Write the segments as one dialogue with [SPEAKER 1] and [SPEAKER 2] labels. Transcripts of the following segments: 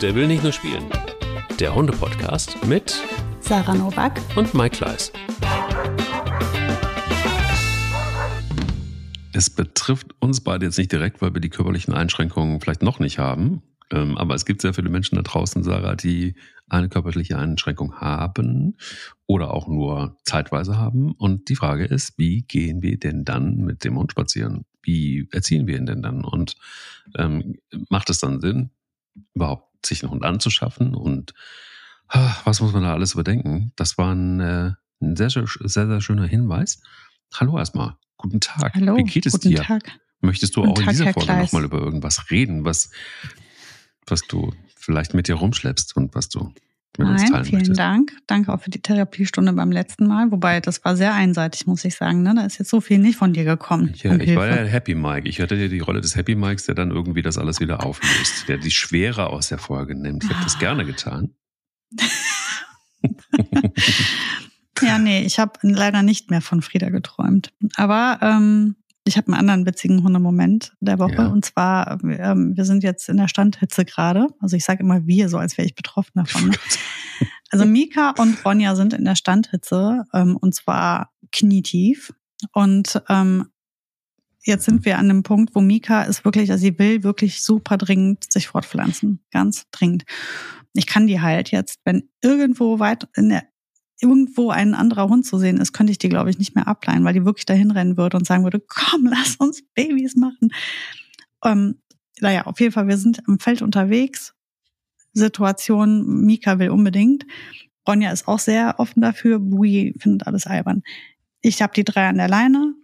[SPEAKER 1] Der will nicht nur spielen. Der Hunde-Podcast mit
[SPEAKER 2] Sarah Novak
[SPEAKER 1] und Mike Kleiss.
[SPEAKER 3] Es betrifft uns beide jetzt nicht direkt, weil wir die körperlichen Einschränkungen vielleicht noch nicht haben. Ähm, aber es gibt sehr viele Menschen da draußen, Sarah, die eine körperliche Einschränkung haben oder auch nur zeitweise haben. Und die Frage ist, wie gehen wir denn dann mit dem Hund spazieren? Wie erziehen wir ihn denn dann? Und ähm, macht es dann Sinn, überhaupt sich einen Hund anzuschaffen? Und ah, was muss man da alles überdenken? Das war ein, äh, ein sehr, sehr, sehr, schöner Hinweis. Hallo erstmal. Guten Tag.
[SPEAKER 2] Hallo.
[SPEAKER 3] Wie geht es
[SPEAKER 2] guten
[SPEAKER 3] dir?
[SPEAKER 2] Tag.
[SPEAKER 3] Möchtest du
[SPEAKER 2] Guten
[SPEAKER 3] auch in
[SPEAKER 2] Tag,
[SPEAKER 3] dieser
[SPEAKER 2] Herr
[SPEAKER 3] Folge nochmal über irgendwas reden, was, was du vielleicht mit dir rumschleppst und was du
[SPEAKER 2] Nein, vielen
[SPEAKER 3] möchtest?
[SPEAKER 2] Dank. Danke auch für die Therapiestunde beim letzten Mal. Wobei, das war sehr einseitig, muss ich sagen. Ne? Da ist jetzt so viel nicht von dir gekommen.
[SPEAKER 3] Ja, ich war ja
[SPEAKER 2] Hilfe.
[SPEAKER 3] Happy Mike. Ich hatte ja die Rolle des Happy Mikes, der dann irgendwie das alles wieder auflöst, der die Schwere aus der Folge nimmt. Ich habe das gerne getan.
[SPEAKER 2] Ja, nee, ich habe leider nicht mehr von Frieda geträumt. Aber ähm, ich habe einen anderen witzigen Hundemoment der Woche.
[SPEAKER 3] Ja.
[SPEAKER 2] Und zwar, ähm, wir sind jetzt in der Standhitze gerade. Also ich sage immer wir, so als wäre ich betroffen davon. Ne? Also Mika und Ronja sind in der Standhitze ähm, und zwar knietief. Und ähm, jetzt sind wir an dem Punkt, wo Mika ist wirklich, also sie will wirklich super dringend sich fortpflanzen. Ganz dringend. Ich kann die halt jetzt, wenn irgendwo weit in der irgendwo ein anderer Hund zu sehen ist, könnte ich die, glaube ich, nicht mehr ableihen, weil die wirklich dahin rennen würde und sagen würde, komm, lass uns Babys machen. Ähm, naja, auf jeden Fall, wir sind am Feld unterwegs. Situation, Mika will unbedingt. Ronja ist auch sehr offen dafür. Bui findet alles albern. Ich habe die drei an der Leine.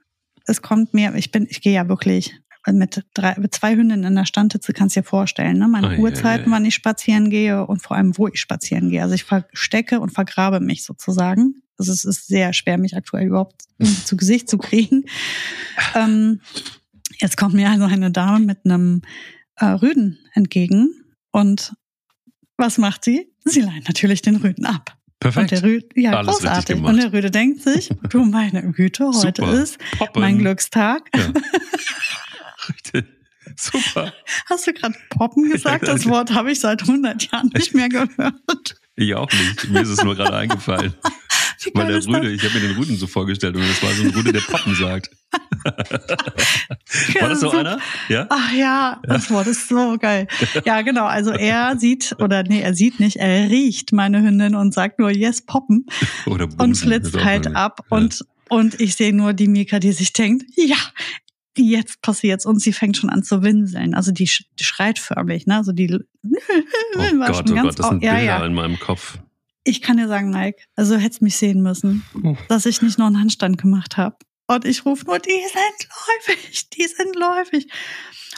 [SPEAKER 2] Es kommt mir, ich bin, ich gehe ja wirklich mit, drei, mit zwei Hündinnen in der Standhitze, kannst dir vorstellen, ne? Meine
[SPEAKER 3] Ei, ei,
[SPEAKER 2] Uhrzeiten,
[SPEAKER 3] ei.
[SPEAKER 2] wann ich spazieren gehe und vor allem, wo ich spazieren gehe. Also ich verstecke und vergrabe mich sozusagen. Also es ist sehr schwer, mich aktuell überhaupt zu Gesicht zu kriegen. Ähm, jetzt kommt mir also eine Dame mit einem äh, Rüden entgegen und was macht sie? Sie leiht natürlich den Rüden ab.
[SPEAKER 3] Perfekt.
[SPEAKER 2] Und der Rüde, ja,
[SPEAKER 3] Alles
[SPEAKER 2] großartig. Und der Rüde denkt sich, du meine Güte, heute
[SPEAKER 3] Super.
[SPEAKER 2] ist
[SPEAKER 3] Poppen.
[SPEAKER 2] mein Glückstag.
[SPEAKER 3] Ja. Richtig. Super.
[SPEAKER 2] Hast du gerade Poppen gesagt? Das Wort habe ich seit 100 Jahren nicht mehr gehört.
[SPEAKER 3] Ich auch nicht. Mir ist es nur gerade eingefallen. Weil der? Rüde, ich habe mir den Rüden so vorgestellt und das war so ein Rüde, der Poppen sagt. War das so einer? Ja?
[SPEAKER 2] Ach ja, das Wort ist so geil. Ja, genau. Also er sieht, oder nee, er sieht nicht, er riecht meine Hündin und sagt nur Yes, poppen
[SPEAKER 3] Oder
[SPEAKER 2] und
[SPEAKER 3] Bumsen,
[SPEAKER 2] flitzt halt ab.
[SPEAKER 3] Ja.
[SPEAKER 2] Und, und ich sehe nur die Mika, die sich denkt, ja, jetzt passiert's. Und sie fängt schon an zu winseln. Also die, sch- die schreit förmlich, ne? Also die
[SPEAKER 3] Oh
[SPEAKER 2] war
[SPEAKER 3] Gott,
[SPEAKER 2] schon
[SPEAKER 3] oh
[SPEAKER 2] ganz
[SPEAKER 3] Gott, das sind
[SPEAKER 2] au- ja,
[SPEAKER 3] Bilder
[SPEAKER 2] ja.
[SPEAKER 3] in meinem Kopf.
[SPEAKER 2] Ich kann dir sagen, Mike, also hättest mich sehen müssen,
[SPEAKER 3] Oh.
[SPEAKER 2] dass ich nicht noch einen Handstand gemacht habe. Und ich rufe nur, die sind läufig, die sind läufig.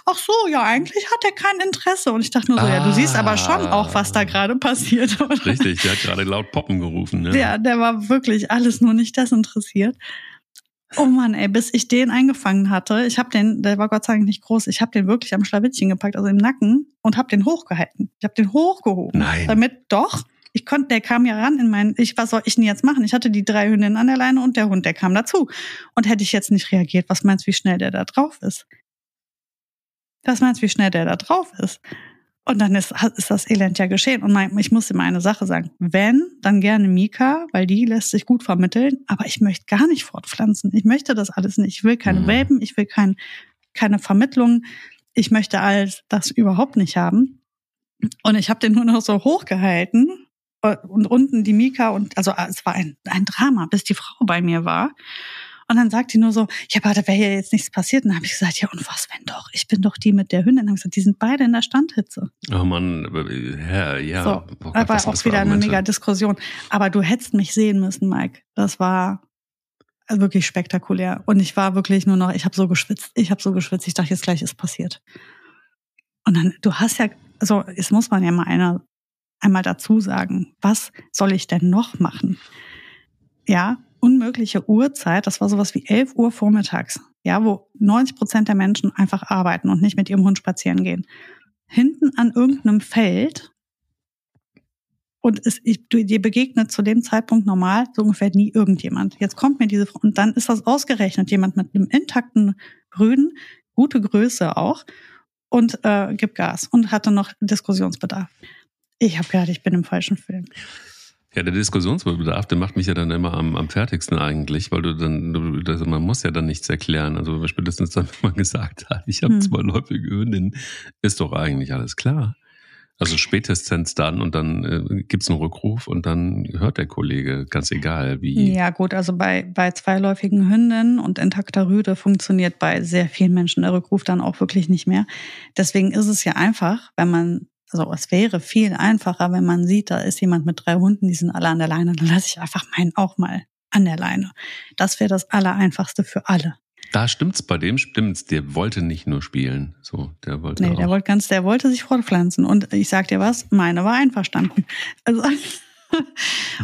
[SPEAKER 2] Ach so, ja, eigentlich hat er kein Interesse. Und ich dachte nur so, ja, du siehst aber schon auch, was da gerade passiert. Oder?
[SPEAKER 3] Richtig, der hat gerade laut Poppen gerufen. Ne?
[SPEAKER 2] Der, der war wirklich alles nur nicht desinteressiert. Oh Mann, ey, bis ich den eingefangen hatte, ich habe den, der war Gott sei Dank nicht groß, ich habe den wirklich am Schlawittchen gepackt, also im Nacken und habe den hochgehalten. Ich habe den hochgehoben.
[SPEAKER 3] Nein.
[SPEAKER 2] Damit doch, ich konnte, der kam ja ran in meinen, ich, was soll ich denn jetzt machen? Ich hatte die drei Hündinnen an der Leine und der Hund, der kam dazu. Und hätte ich jetzt nicht reagiert, was meinst du, wie schnell der da drauf ist? Was meinst du, wie schnell der da drauf ist? Und dann ist, ist das Elend ja geschehen. Und mein, ich muss mal eine Sache sagen. Wenn, dann gerne Mika, weil die lässt sich gut vermitteln. Aber ich möchte gar nicht fortpflanzen. Ich möchte das alles nicht. Ich will keine
[SPEAKER 3] Mhm.
[SPEAKER 2] Welpen, ich will kein, keine Vermittlung. Ich möchte all das überhaupt nicht haben. Und ich habe den nur noch so hochgehalten. Und unten die Mika und also es war ein, ein Drama, bis die Frau bei mir war. Und dann sagt die nur so, ja, aber da wäre ja jetzt nichts passiert. Und dann habe ich gesagt, ja, und was, wenn doch? Ich bin doch die mit der Hündin. Dann habe ich gesagt, die sind beide in der Standhitze.
[SPEAKER 3] Oh Mann, aber, ja, ja.
[SPEAKER 2] So,
[SPEAKER 3] oh Gott,
[SPEAKER 2] aber auch wieder eine mega Diskussion. Aber du hättest mich sehen müssen, Mike. Das war wirklich spektakulär. Und ich war wirklich nur noch, ich habe so geschwitzt, ich habe so geschwitzt, ich dachte, jetzt gleich ist passiert. Und dann, du hast ja, also es muss man ja mal einer, einmal dazu sagen, was soll ich denn noch machen? Ja, unmögliche Uhrzeit, das war sowas wie 11 Uhr vormittags, ja, wo 90 Prozent der Menschen einfach arbeiten und nicht mit ihrem Hund spazieren gehen. Hinten an irgendeinem Feld und es, ich, du- dir begegnet zu dem Zeitpunkt normal so ungefähr nie irgendjemand. Jetzt kommt mir diese und dann ist das ausgerechnet jemand mit einem intakten Rüden, gute Größe auch und äh, gibt Gas und hatte noch Diskussionsbedarf. Ich habe gedacht, ich bin im falschen Film.
[SPEAKER 3] Ja, der Diskussionsbedarf, der macht mich ja dann immer am, am fertigsten eigentlich, weil du dann, du, das, man muss ja dann nichts erklären. Also spätestens dann, wenn man gesagt hat, ich habe hm. zweiläufige Hündin, ist doch eigentlich alles klar. Also spätestens dann und dann äh, gibt einen Rückruf und dann hört der Kollege, ganz egal wie.
[SPEAKER 2] Ja gut, also bei, bei zweiläufigen Hündinnen und intakter Rüde funktioniert bei sehr vielen Menschen der Rückruf dann auch wirklich nicht mehr. Deswegen ist es ja einfach, wenn man, also es wäre viel einfacher, wenn man sieht, da ist jemand mit drei Hunden, die sind alle an der Leine, dann lasse ich einfach meinen auch mal an der Leine. Das wäre das Allereinfachste für alle.
[SPEAKER 3] Da stimmt's, bei dem stimmt's. Der wollte nicht nur spielen. So, der wollte.
[SPEAKER 2] Nee,
[SPEAKER 3] auch.
[SPEAKER 2] der wollte ganz, der wollte sich fortpflanzen. Und ich sag dir was, meine war einverstanden. Also.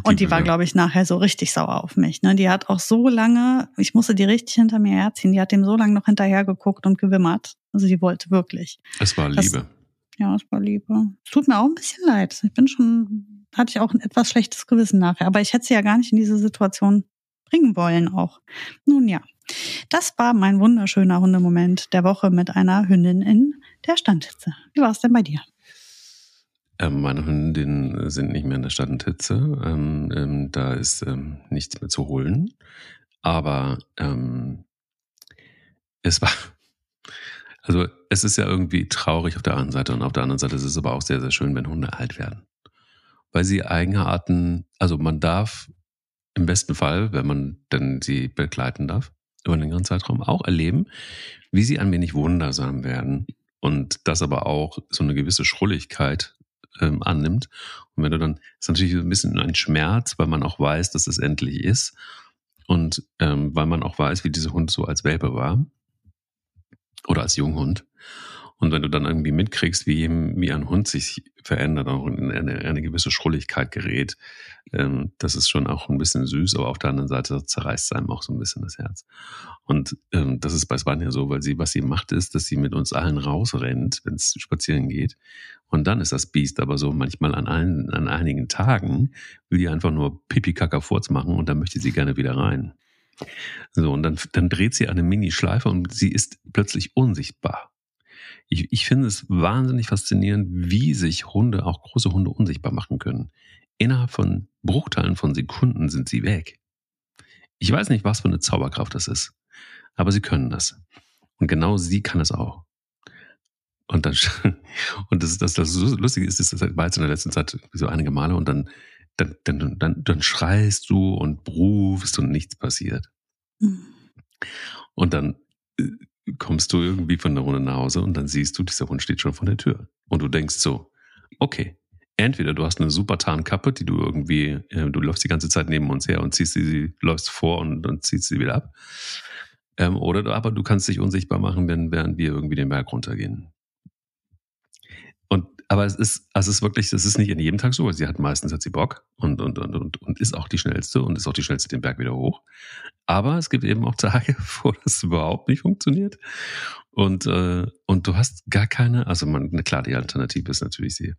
[SPEAKER 2] Und die war, glaube ich, nachher so richtig sauer auf mich. Ne? Die hat auch so lange, ich musste die richtig hinter mir herziehen, die hat dem so lange noch hinterher geguckt und gewimmert. Also die wollte wirklich.
[SPEAKER 3] Es war Liebe. Das,
[SPEAKER 2] ja, es war Liebe. Es tut mir auch ein bisschen leid. Ich bin schon, hatte ich auch ein etwas schlechtes Gewissen nachher. Aber ich hätte sie ja gar nicht in diese Situation bringen wollen auch. Nun ja. Das war mein wunderschöner Hundemoment der Woche mit einer Hündin in der Standhitze. Wie war es denn bei dir?
[SPEAKER 3] Ähm, meine Hündinnen sind nicht mehr in der Standhitze. Ähm, ähm, da ist ähm, nichts mehr zu holen. Aber ähm, es war, also es ist ja irgendwie traurig auf der einen Seite und auf der anderen Seite ist es aber auch sehr, sehr schön, wenn Hunde alt werden. Weil sie Eigenarten, also man darf im besten Fall, wenn man denn sie begleiten darf, über einen längeren Zeitraum auch erleben, wie sie ein wenig wundersam werden und das aber auch so eine gewisse Schrulligkeit ähm, annimmt. Und wenn du dann, ist natürlich ein bisschen ein Schmerz, weil man auch weiß, dass es endlich ist und ähm, weil man auch weiß, wie dieser Hund so als Welpe war oder als Junghund. Und wenn du dann irgendwie mitkriegst, wie, wie ein Hund sich verändert, auch in eine, eine gewisse Schrulligkeit gerät, ähm, das ist schon auch ein bisschen süß, aber auf der anderen Seite zerreißt es einem auch so ein bisschen das Herz. Und ähm, das ist bei Svanja so, weil sie, was sie macht, ist, dass sie mit uns allen rausrennt, wenn es spazieren geht. Und dann ist das Biest aber so, manchmal an, ein, an einigen Tagen will die einfach nur Pipi-Kaka-Furz machen und dann möchte sie gerne wieder rein. So, und dann, dann dreht sie eine Mini-Schleife und sie ist plötzlich unsichtbar. Ich, ich finde es wahnsinnig faszinierend, wie sich Hunde, auch große Hunde, unsichtbar machen können. Innerhalb von Bruchteilen von Sekunden sind sie weg. Ich weiß nicht, was für eine Zauberkraft das ist, aber sie können das. Und genau sie kann es auch. Und dann, und das, das, das Lustige ist, das war jetzt in der letzten Zeit so einige Male und dann, dann, dann, dann, dann schreist du und rufst und nichts passiert. Mhm. Und dann äh, kommst du irgendwie von der Runde nach Hause und dann siehst du, dieser Hund steht schon vor der Tür. Und du denkst so, okay, entweder du hast eine super Tarnkappe, die du irgendwie, äh, du läufst die ganze Zeit neben uns her und ziehst sie, sie läufst vor und dann ziehst sie wieder ab. Ähm, oder aber du kannst dich unsichtbar machen, wenn, während wir irgendwie den Berg runtergehen. Aber es ist, also es ist wirklich, es ist nicht in jedem Tag so. Sie hat meistens hat sie Bock und, und, und, und, und ist auch die schnellste und ist auch die schnellste den Berg wieder hoch. Aber es gibt eben auch Tage, wo das überhaupt nicht funktioniert. Und, äh, und du hast gar keine, also man, klar, die Alternative ist natürlich, sie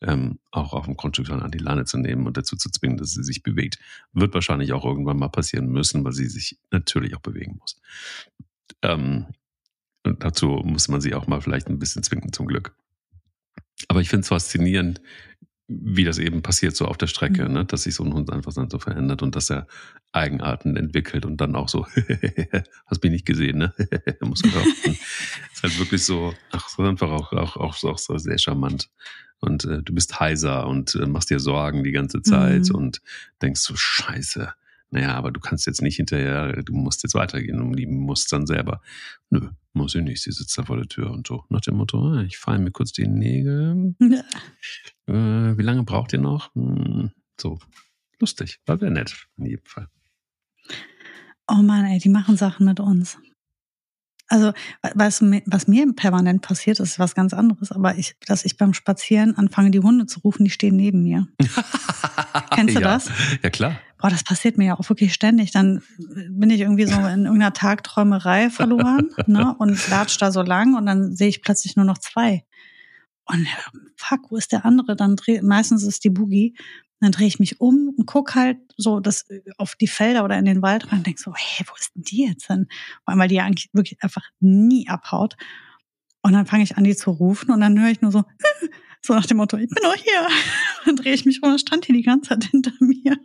[SPEAKER 3] ähm, auch auf dem Grundstück dann an die Leine zu nehmen und dazu zu zwingen, dass sie sich bewegt. Wird wahrscheinlich auch irgendwann mal passieren müssen, weil sie sich natürlich auch bewegen muss. Ähm, und dazu muss man sie auch mal vielleicht ein bisschen zwingen, zum Glück. Aber ich finde es faszinierend, wie das eben passiert so auf der Strecke, mhm. ne? dass sich so ein Hund einfach dann so verändert und dass er Eigenarten entwickelt und dann auch so, hast mich nicht gesehen, ne? Muss man ist halt wirklich so, ach, so einfach auch, auch, auch, auch so sehr charmant. Und äh, du bist heiser und äh, machst dir Sorgen die ganze Zeit mhm. und denkst so, scheiße, naja, aber du kannst jetzt nicht hinterher, du musst jetzt weitergehen und die muss dann selber. Nö, muss ich nicht, sie sitzt da vor der Tür und so. Nach dem Motto, ah, ich feile mir kurz die Nägel. Äh, wie lange braucht ihr noch? Hm, so, lustig, war sehr nett, in jedem Fall.
[SPEAKER 2] Oh Mann, ey, die machen Sachen mit uns. Also, weißt du, was mir permanent passiert, ist was ganz anderes, aber ich, dass ich beim Spazieren anfange, die Hunde zu rufen, die stehen neben mir. Kennst du
[SPEAKER 3] ja.
[SPEAKER 2] das?
[SPEAKER 3] Ja, klar.
[SPEAKER 2] Boah, das passiert mir ja auch wirklich ständig. Dann bin ich irgendwie so in irgendeiner Tagträumerei verloren ne, und latsch da so lang und dann sehe ich plötzlich nur noch zwei. Und fuck, wo ist der andere? Dann dreh, meistens ist die Boogie dann drehe ich mich um und guck halt so das auf die Felder oder in den Wald rein und denk so, hey, wo ist denn die jetzt? Vor allem, weil die ja eigentlich wirklich einfach nie abhaut. Und dann fange ich an, die zu rufen und dann höre ich nur so, So nach dem Motto, ich bin doch hier. Dann drehe ich mich rum, stand hier die ganze Zeit hinter mir.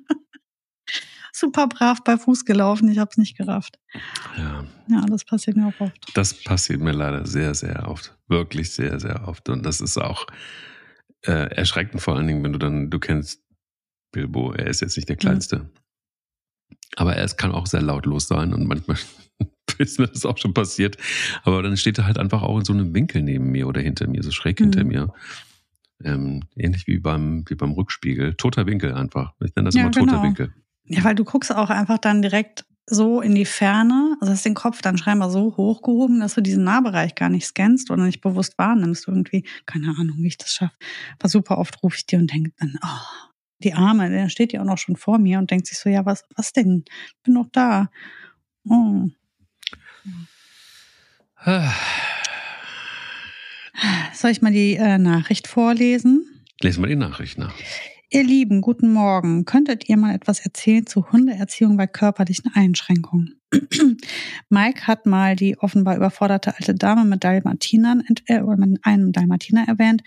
[SPEAKER 2] Super brav bei Fuß gelaufen, ich habe es nicht gerafft.
[SPEAKER 3] Ja.
[SPEAKER 2] Ja, das passiert mir auch oft.
[SPEAKER 3] Das passiert mir leider sehr, sehr oft. Wirklich sehr, sehr oft. Und das ist auch äh, erschreckend, vor allen Dingen, wenn du dann, du kennst Bilbo, er ist jetzt nicht der Kleinste. Mhm. Aber er kann auch sehr lautlos sein und manchmal ist mir das auch schon passiert. Aber dann steht er halt einfach auch in so einem Winkel neben mir oder hinter mir, so schräg mhm. hinter mir. Ähm, ähnlich wie beim, wie beim Rückspiegel. Toter Winkel einfach. Ich nenne das ja, immer toter genau. Winkel.
[SPEAKER 2] Ja, weil du guckst auch einfach dann direkt so in die Ferne, also hast den Kopf dann scheinbar so hochgehoben, dass du diesen Nahbereich gar nicht scannst oder nicht bewusst wahrnimmst irgendwie. Keine Ahnung, wie ich das schaffe. Aber super oft rufe ich dir und denke dann, oh, die Arme, der steht ja auch noch schon vor mir und denkt sich so, ja, was, was denn? Ich bin doch da. Oh. Soll ich mal die äh, Nachricht vorlesen?
[SPEAKER 3] Lesen wir die Nachricht nach.
[SPEAKER 2] Ihr Lieben, guten Morgen. Könntet ihr mal etwas erzählen zu Hundeerziehung bei körperlichen Einschränkungen? Mike hat mal die offenbar überforderte alte Dame mit Dalmatinern äh, oder mit einem Dalmatiner erwähnt.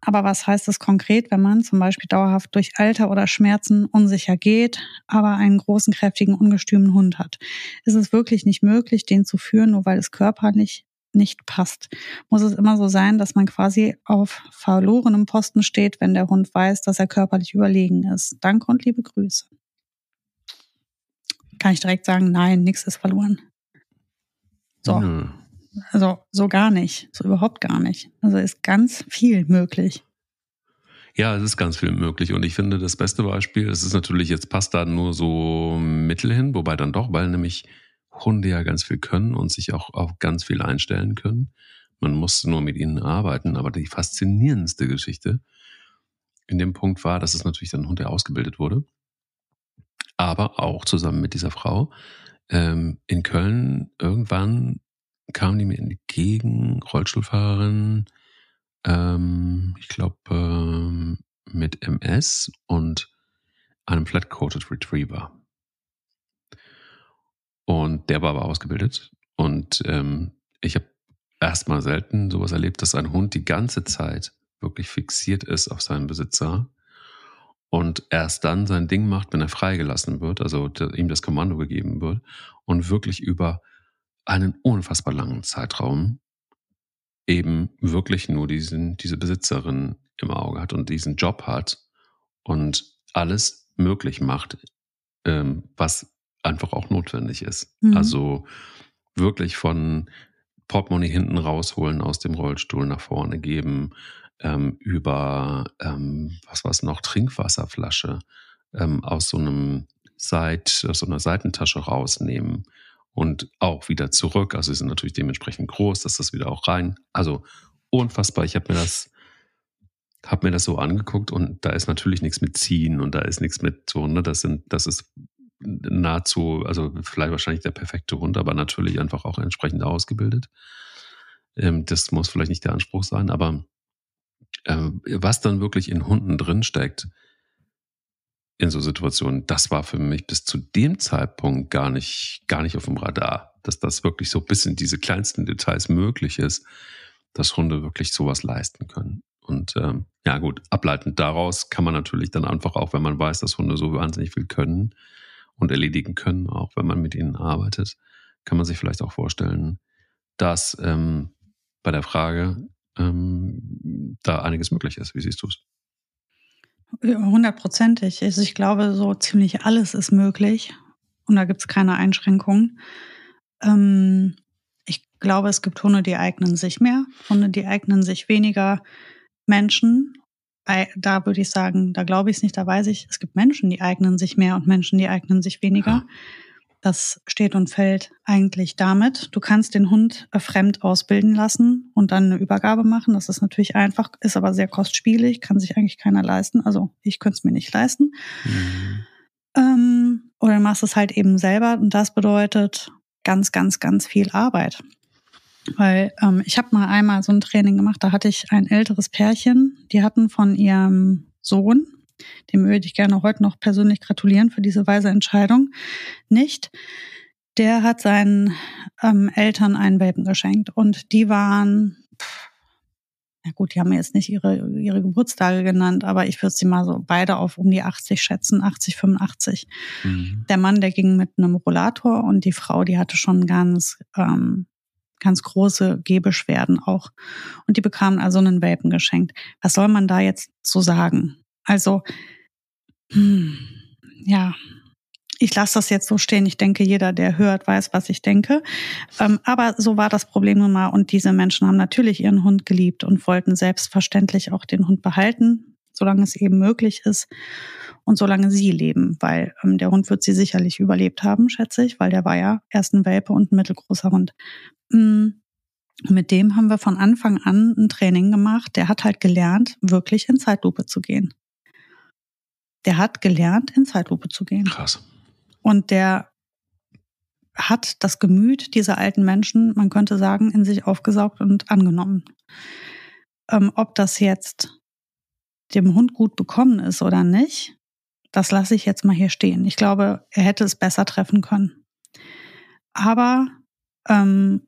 [SPEAKER 2] Aber was heißt es konkret, wenn man zum Beispiel dauerhaft durch Alter oder Schmerzen unsicher geht, aber einen großen, kräftigen, ungestümen Hund hat? Ist es wirklich nicht möglich, den zu führen, nur weil es körperlich nicht passt. Muss es immer so sein, dass man quasi auf verlorenem Posten steht, wenn der Hund weiß, dass er körperlich überlegen ist. Danke und liebe Grüße. Kann ich direkt sagen, nein, nichts ist verloren. So. Nö. Also so gar nicht, so überhaupt gar nicht. Also ist ganz viel möglich.
[SPEAKER 3] Ja, es ist ganz viel möglich. Und ich finde, das beste Beispiel, es ist natürlich, jetzt passt da nur so Mittel hin, wobei dann doch, weil nämlich Hunde ja ganz viel können und sich auch auf ganz viel einstellen können. Man muss nur mit ihnen arbeiten. Aber die faszinierendste Geschichte in dem Punkt war, dass es natürlich dann ein Hund, der ausgebildet wurde. Aber auch zusammen mit dieser Frau. Ähm, in Köln irgendwann kam die mir entgegen, Rollstuhlfahrerin, ähm, ich glaube, ähm, mit MS und einem Flat-Coated Retriever. Und der war aber ausgebildet. Und ähm, ich habe erstmal selten sowas erlebt, dass ein Hund die ganze Zeit wirklich fixiert ist auf seinen Besitzer und erst dann sein Ding macht, wenn er freigelassen wird, also ihm das Kommando gegeben wird und wirklich über einen unfassbar langen Zeitraum eben wirklich nur diesen, diese Besitzerin im Auge hat und diesen Job hat und alles möglich macht, ähm, was einfach auch notwendig ist. Mhm. Also wirklich von Portemonnaie hinten rausholen aus dem Rollstuhl nach vorne geben, ähm, über, ähm, was war es noch, Trinkwasserflasche ähm, aus so einem Seit, aus so einer Seitentasche rausnehmen und auch wieder zurück. Also sie sind natürlich dementsprechend groß, dass das wieder auch rein. Also unfassbar. Ich habe mir das habe mir das so angeguckt und da ist natürlich nichts mit ziehen und da ist nichts mit so, ne, das sind, das ist nahezu, also vielleicht wahrscheinlich der perfekte Hund, aber natürlich einfach auch entsprechend ausgebildet. Ähm, das muss vielleicht nicht der Anspruch sein, aber äh, was dann wirklich in Hunden drinsteckt, in so Situationen, das war für mich bis zu dem Zeitpunkt gar nicht, gar nicht auf dem Radar, dass das wirklich so bis in diese kleinsten Details möglich ist, dass Hunde wirklich sowas leisten können. Und ähm, ja gut, ableitend daraus kann man natürlich dann einfach auch, wenn man weiß, dass Hunde so wahnsinnig viel können, und erledigen können, auch wenn man mit ihnen arbeitet, kann man sich vielleicht auch vorstellen, dass ähm, bei der Frage ähm, da einiges möglich ist. Wie siehst du es?
[SPEAKER 2] Hundertprozentig. Also ich glaube, so ziemlich alles ist möglich und da gibt es keine Einschränkungen. Ähm, ich glaube, es gibt Hunde, die eignen sich mehr, Hunde, die eignen sich weniger Menschen da würde ich sagen, da glaube ich es nicht, da weiß ich, es gibt Menschen, die eignen sich mehr und Menschen, die eignen sich weniger. Das steht und fällt eigentlich damit. Du kannst den Hund äh, fremd ausbilden lassen und dann eine Übergabe machen. Das ist natürlich einfach, ist aber sehr kostspielig, kann sich eigentlich keiner leisten. Also ich könnte es mir nicht leisten. Mhm. Ähm, oder du machst es halt eben selber und das bedeutet ganz, ganz, ganz viel Arbeit. Weil ähm, ich habe mal einmal so ein Training gemacht, da hatte ich ein älteres Pärchen, die hatten von ihrem Sohn, dem würde ich gerne heute noch persönlich gratulieren für diese weise Entscheidung, nicht. Der hat seinen ähm, Eltern einen Welpen geschenkt und die waren ja gut, die haben mir jetzt nicht ihre, ihre Geburtstage genannt, aber ich würde sie mal so beide auf um die 80 schätzen, 80, 85. Mhm. Der Mann, der ging mit einem Rollator und die Frau, die hatte schon ganz, ähm, ganz große Gehbeschwerden auch. Und die bekamen also einen Welpen geschenkt. Was soll man da jetzt so sagen? Also, hm, ja, ich lasse das jetzt so stehen. Ich denke, jeder, der hört, weiß, was ich denke. Ähm, aber so war das Problem nun mal. Und diese Menschen haben natürlich ihren Hund geliebt und wollten selbstverständlich auch den Hund behalten, solange es eben möglich ist und solange sie leben, weil ähm, der Hund wird sie sicherlich überlebt haben, schätze ich, weil der war ja erst ein Welpe und ein mittelgroßer Hund. Mhm. Mit dem haben wir von Anfang an ein Training gemacht. Der hat halt gelernt, wirklich in Zeitlupe zu gehen. Der hat gelernt, in Zeitlupe zu gehen.
[SPEAKER 3] Krass.
[SPEAKER 2] Und der hat das Gemüt dieser alten Menschen, man könnte sagen, in sich aufgesaugt und angenommen. Ähm, ob das jetzt dem Hund gut bekommen ist oder nicht, das lasse ich jetzt mal hier stehen. Ich glaube, er hätte es besser treffen können. Aber ähm,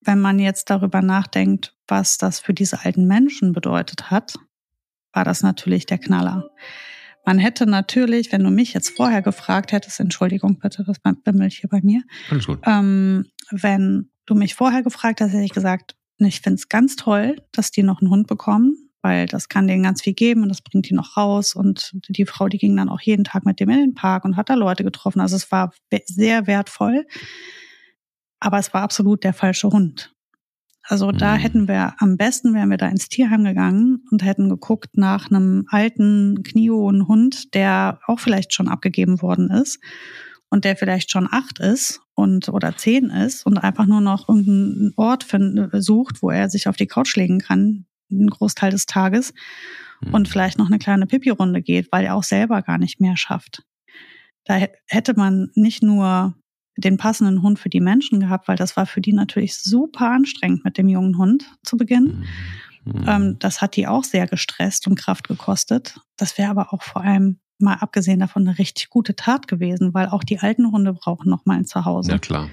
[SPEAKER 2] wenn man jetzt darüber nachdenkt, was das für diese alten Menschen bedeutet hat, war das natürlich der Knaller. Man hätte natürlich, wenn du mich jetzt vorher gefragt hättest, Entschuldigung bitte, das bimmelt hier bei mir.
[SPEAKER 3] Alles gut.
[SPEAKER 2] Ähm, wenn du mich vorher gefragt hast, hätte ich gesagt, ich finde es ganz toll, dass die noch einen Hund bekommen, weil das kann denen ganz viel geben und das bringt die noch raus. Und die Frau, die ging dann auch jeden Tag mit dem in den Park und hat da Leute getroffen. Also es war sehr wertvoll. Aber es war absolut der falsche Hund. Also da mhm. hätten wir am besten wären wir da ins Tierheim gegangen und hätten geguckt nach einem alten kniehohen Hund, der auch vielleicht schon abgegeben worden ist und der vielleicht schon acht ist und oder zehn ist und einfach nur noch irgendeinen Ort find, sucht, wo er sich auf die Couch legen kann, einen Großteil des Tages mhm. und vielleicht noch eine kleine Pipi-Runde geht, weil er auch selber gar nicht mehr schafft. Da hätte man nicht nur den passenden Hund für die Menschen gehabt, weil das war für die natürlich super anstrengend mit dem jungen Hund zu Beginn. Mhm. Ähm, das hat die auch sehr gestresst und Kraft gekostet. Das wäre aber auch vor allem mal abgesehen davon eine richtig gute Tat gewesen, weil auch die alten Hunde brauchen noch mal ein Zuhause.
[SPEAKER 3] Ja, klar.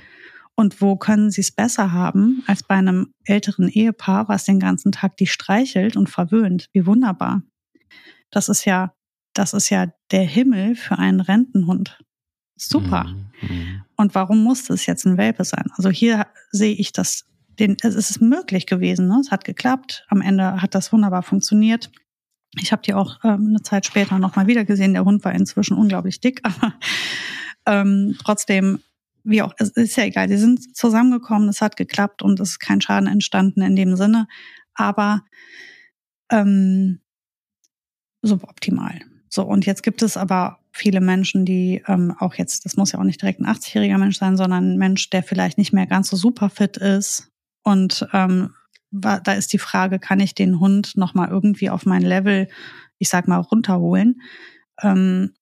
[SPEAKER 2] Und wo können sie es besser haben als bei einem älteren Ehepaar, was den ganzen Tag die streichelt und verwöhnt? Wie wunderbar. Das ist ja, das ist ja der Himmel für einen Rentenhund. Super. Mhm. mhm. Und warum musste es jetzt ein Welpe sein? Also hier sehe ich das, den, es ist möglich gewesen, ne? es hat geklappt. Am Ende hat das wunderbar funktioniert. Ich habe die auch ähm, eine Zeit später nochmal wieder gesehen. Der Hund war inzwischen unglaublich dick, aber ähm, trotzdem, wie auch, es ist ja egal. Sie sind zusammengekommen, es hat geklappt und es ist kein Schaden entstanden in dem Sinne. Aber ähm, suboptimal. So, und jetzt gibt es aber viele Menschen, die ähm, auch jetzt, das muss ja auch nicht direkt ein 80-jähriger Mensch sein, sondern ein Mensch, der vielleicht nicht mehr ganz so super fit ist. Und ähm, da ist die Frage, kann ich den Hund nochmal irgendwie auf mein Level, ich sag mal, runterholen? Ähm,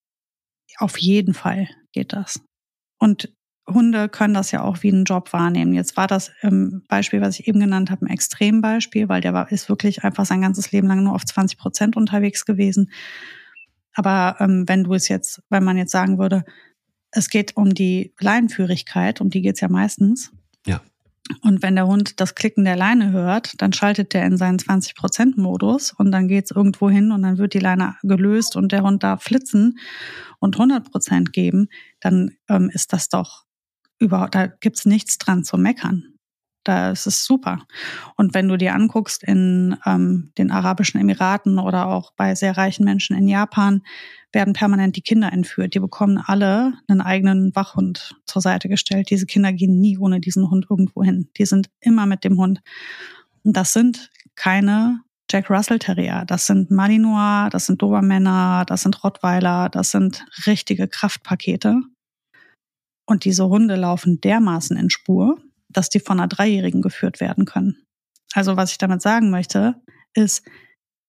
[SPEAKER 2] auf jeden Fall geht das. Und Hunde können das ja auch wie einen Job wahrnehmen. Jetzt war das im Beispiel, was ich eben genannt habe, ein Extrembeispiel, weil der war, ist wirklich einfach sein ganzes Leben lang nur auf 20 Prozent unterwegs gewesen. Aber ähm, wenn du es jetzt, wenn man jetzt sagen würde, es geht um die Leinenführigkeit, um die geht's ja meistens.
[SPEAKER 3] Ja.
[SPEAKER 2] Und wenn der Hund das Klicken der Leine hört, dann schaltet der in seinen 20%-Modus und dann geht's irgendwo hin und dann wird die Leine gelöst und der Hund darf flitzen und 100% geben, dann ähm, ist das doch überhaupt, da gibt's nichts dran zu meckern. Da ist es super. Und wenn du dir anguckst in ähm, den Arabischen Emiraten oder auch bei sehr reichen Menschen in Japan, werden permanent die Kinder entführt. Die bekommen alle einen eigenen Wachhund zur Seite gestellt. Diese Kinder gehen nie ohne diesen Hund irgendwo hin. Die sind immer mit dem Hund. Und das sind keine Jack Russell Terrier. Das sind Malinois, das sind Dobermänner, das sind Rottweiler, das sind richtige Kraftpakete. Und diese Hunde laufen dermaßen in Spur, dass die von einer Dreijährigen geführt werden können. Also was ich damit sagen möchte, ist,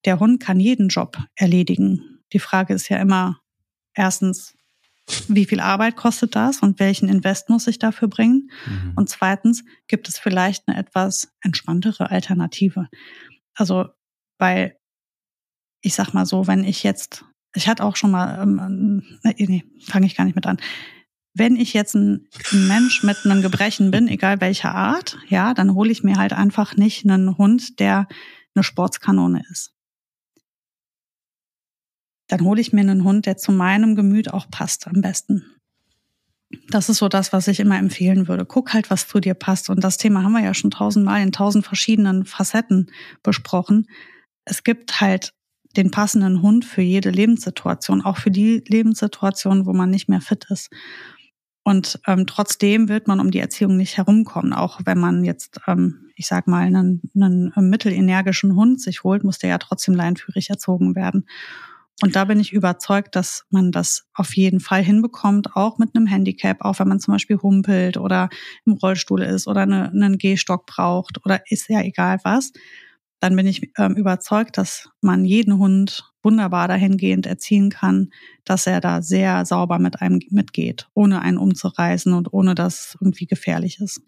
[SPEAKER 2] der Hund kann jeden Job erledigen. Die Frage ist ja immer, erstens, wie viel Arbeit kostet das und welchen Invest muss ich dafür bringen? Mhm. Und zweitens, gibt es vielleicht eine etwas entspanntere Alternative? Also, weil ich sag mal so, wenn ich jetzt, ich hatte auch schon mal, ähm, nee, nee fange ich gar nicht mit an wenn ich jetzt ein, Mensch mit einem Gebrechen bin, egal welcher Art, ja, dann hole ich mir halt einfach nicht einen Hund, der eine Sportskanone ist. Dann hole ich mir einen Hund, der zu meinem Gemüt auch passt am besten. Das ist so das, was ich immer empfehlen würde. Guck halt, was zu dir passt. Und das Thema haben wir ja schon tausendmal in tausend verschiedenen Facetten besprochen. Es gibt halt den passenden Hund für jede Lebenssituation, auch für die Lebenssituation, wo man nicht mehr fit ist. Und ähm, trotzdem wird man um die Erziehung nicht herumkommen. Auch wenn man jetzt, ähm, ich sag mal, einen, einen mittelenergischen Hund sich holt, muss der ja trotzdem leinführig erzogen werden. Und da bin ich überzeugt, dass man das auf jeden Fall hinbekommt, auch mit einem Handicap, auch wenn man zum Beispiel humpelt oder im Rollstuhl ist oder eine, einen Gehstock braucht oder ist ja egal was. Dann bin ich ähm, überzeugt, dass man jeden Hund wunderbar dahingehend erziehen kann, dass er da sehr sauber mit einem mitgeht, ohne einen umzureißen und ohne dass irgendwie gefährlich ist.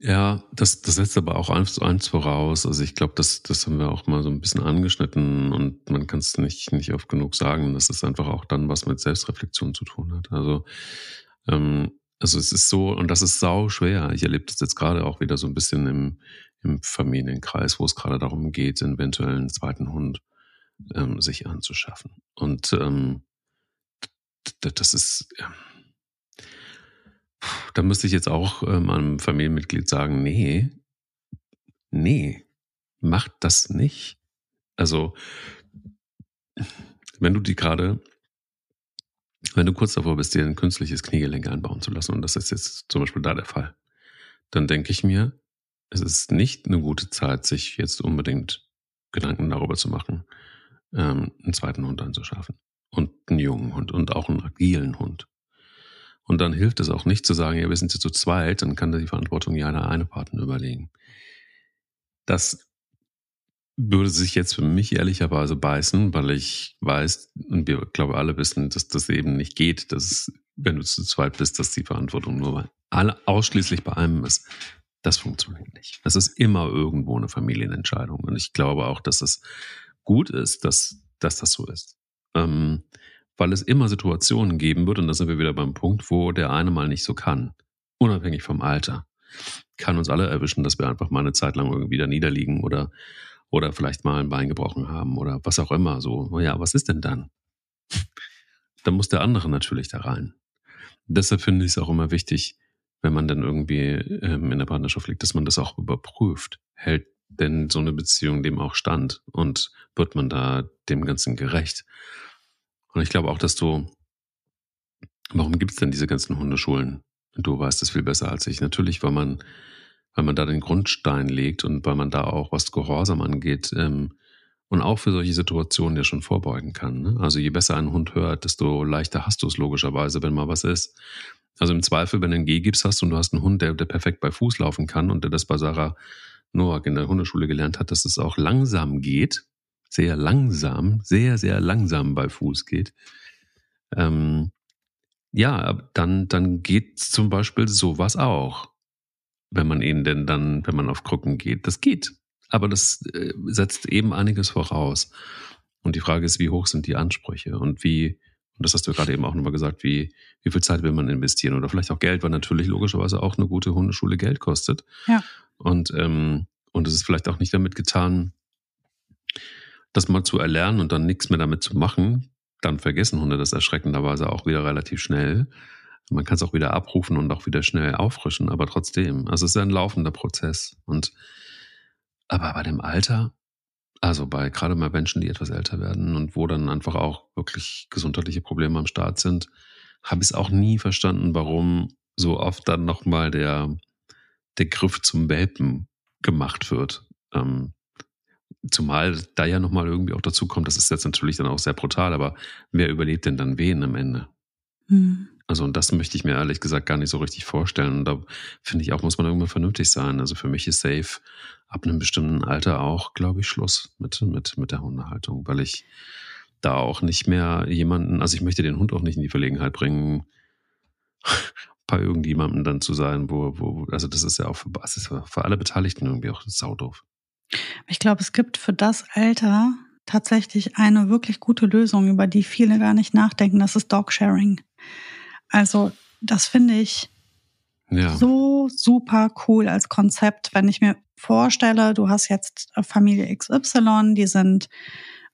[SPEAKER 3] Ja, das, das setzt aber auch eins, eins voraus. Also ich glaube, das, das haben wir auch mal so ein bisschen angeschnitten und man kann es nicht, nicht oft genug sagen, dass es einfach auch dann was mit Selbstreflexion zu tun hat. Also, ähm, also es ist so, und das ist sau schwer. Ich erlebe das jetzt gerade auch wieder so ein bisschen im, im Familienkreis, wo es gerade darum geht, eventuell einen zweiten Hund ähm, sich anzuschaffen. Und ähm, das ist, ja, da müsste ich jetzt auch äh, meinem Familienmitglied sagen, nee, nee, macht das nicht. Also, wenn du die gerade, wenn du kurz davor bist, dir ein künstliches Kniegelenk einbauen zu lassen, und das ist jetzt zum Beispiel da der Fall, dann denke ich mir, es ist nicht eine gute Zeit, sich jetzt unbedingt Gedanken darüber zu machen, ähm, einen zweiten Hund anzuschaffen. Und einen jungen Hund und auch einen agilen Hund. Und dann hilft es auch nicht zu sagen, ja, wir sind jetzt zu zweit, dann kann die Verantwortung ja der eine Partner überlegen. Das würde sich jetzt für mich ehrlicherweise beißen, weil ich weiß, und wir glaube alle wissen, dass das eben nicht geht, dass wenn du zu zweit bist, dass die Verantwortung nur bei alle ausschließlich bei einem ist. Das funktioniert nicht. Das ist immer irgendwo eine Familienentscheidung. Und ich glaube auch, dass es gut ist, dass, dass das so ist. Ähm, weil es immer Situationen geben wird, und da sind wir wieder beim Punkt, wo der eine mal nicht so kann, unabhängig vom Alter, kann uns alle erwischen, dass wir einfach mal eine Zeit lang irgendwie da niederliegen oder, oder vielleicht mal ein Bein gebrochen haben oder was auch immer. So, ja, was ist denn dann? dann muss der andere natürlich da rein. Deshalb finde ich es auch immer wichtig, wenn man dann irgendwie ähm, in der Partnerschaft liegt, dass man das auch überprüft. Hält denn so eine Beziehung dem auch stand und wird man da dem Ganzen gerecht? Und ich glaube auch, dass du, warum gibt es denn diese ganzen Hundeschulen? Du weißt es viel besser als ich. Natürlich, weil man, weil man da den Grundstein legt und weil man da auch, was Gehorsam angeht, ähm, und auch für solche Situationen ja schon vorbeugen kann. Ne? Also je besser ein Hund hört, desto leichter hast du es logischerweise, wenn mal was ist. Also im Zweifel, wenn du einen Gehgips hast und du hast einen Hund, der, der perfekt bei Fuß laufen kann und der das bei Sarah Noack in der Hundeschule gelernt hat, dass es auch langsam geht, sehr langsam, sehr, sehr langsam bei Fuß geht, ähm, ja, dann, dann geht zum Beispiel sowas auch. Wenn man ihn denn dann, wenn man auf Krücken geht. Das geht. Aber das äh, setzt eben einiges voraus. Und die Frage ist, wie hoch sind die Ansprüche und wie, und das hast du gerade eben auch nochmal gesagt, wie, wie viel Zeit will man investieren oder vielleicht auch Geld, weil natürlich logischerweise auch eine gute Hundeschule Geld kostet.
[SPEAKER 2] Ja.
[SPEAKER 3] Und, ähm, und es ist vielleicht auch nicht damit getan, das mal zu erlernen und dann nichts mehr damit zu machen, dann vergessen Hunde das erschreckenderweise auch wieder relativ schnell. Man kann es auch wieder abrufen und auch wieder schnell auffrischen, aber trotzdem, also es ist ein laufender Prozess. Und aber bei dem Alter, also bei gerade bei Menschen, die etwas älter werden und wo dann einfach auch wirklich gesundheitliche Probleme am Start sind, habe ich es auch nie verstanden, warum so oft dann nochmal der, der Griff zum Welpen gemacht wird. Ähm, Zumal da ja nochmal irgendwie auch dazu kommt, das ist jetzt natürlich dann auch sehr brutal, aber wer überlebt denn dann wen am Ende? Mhm. Also, und das möchte ich mir ehrlich gesagt gar nicht so richtig vorstellen. Und da finde ich auch, muss man irgendwann vernünftig sein. Also für mich ist safe ab einem bestimmten Alter auch, glaube ich, Schluss mit, mit, mit der Hundehaltung, weil ich da auch nicht mehr jemanden, also ich möchte den Hund auch nicht in die Verlegenheit bringen, bei irgendjemandem dann zu sein, wo, wo, also das ist ja auch für, ist für alle Beteiligten irgendwie auch saudoof.
[SPEAKER 2] Ich glaube, es gibt für das Alter tatsächlich eine wirklich gute Lösung, über die viele gar nicht nachdenken. Das ist Dogsharing. Also, das finde ich ja. so super cool als Konzept, wenn ich mir vorstelle, du hast jetzt Familie XY, die sind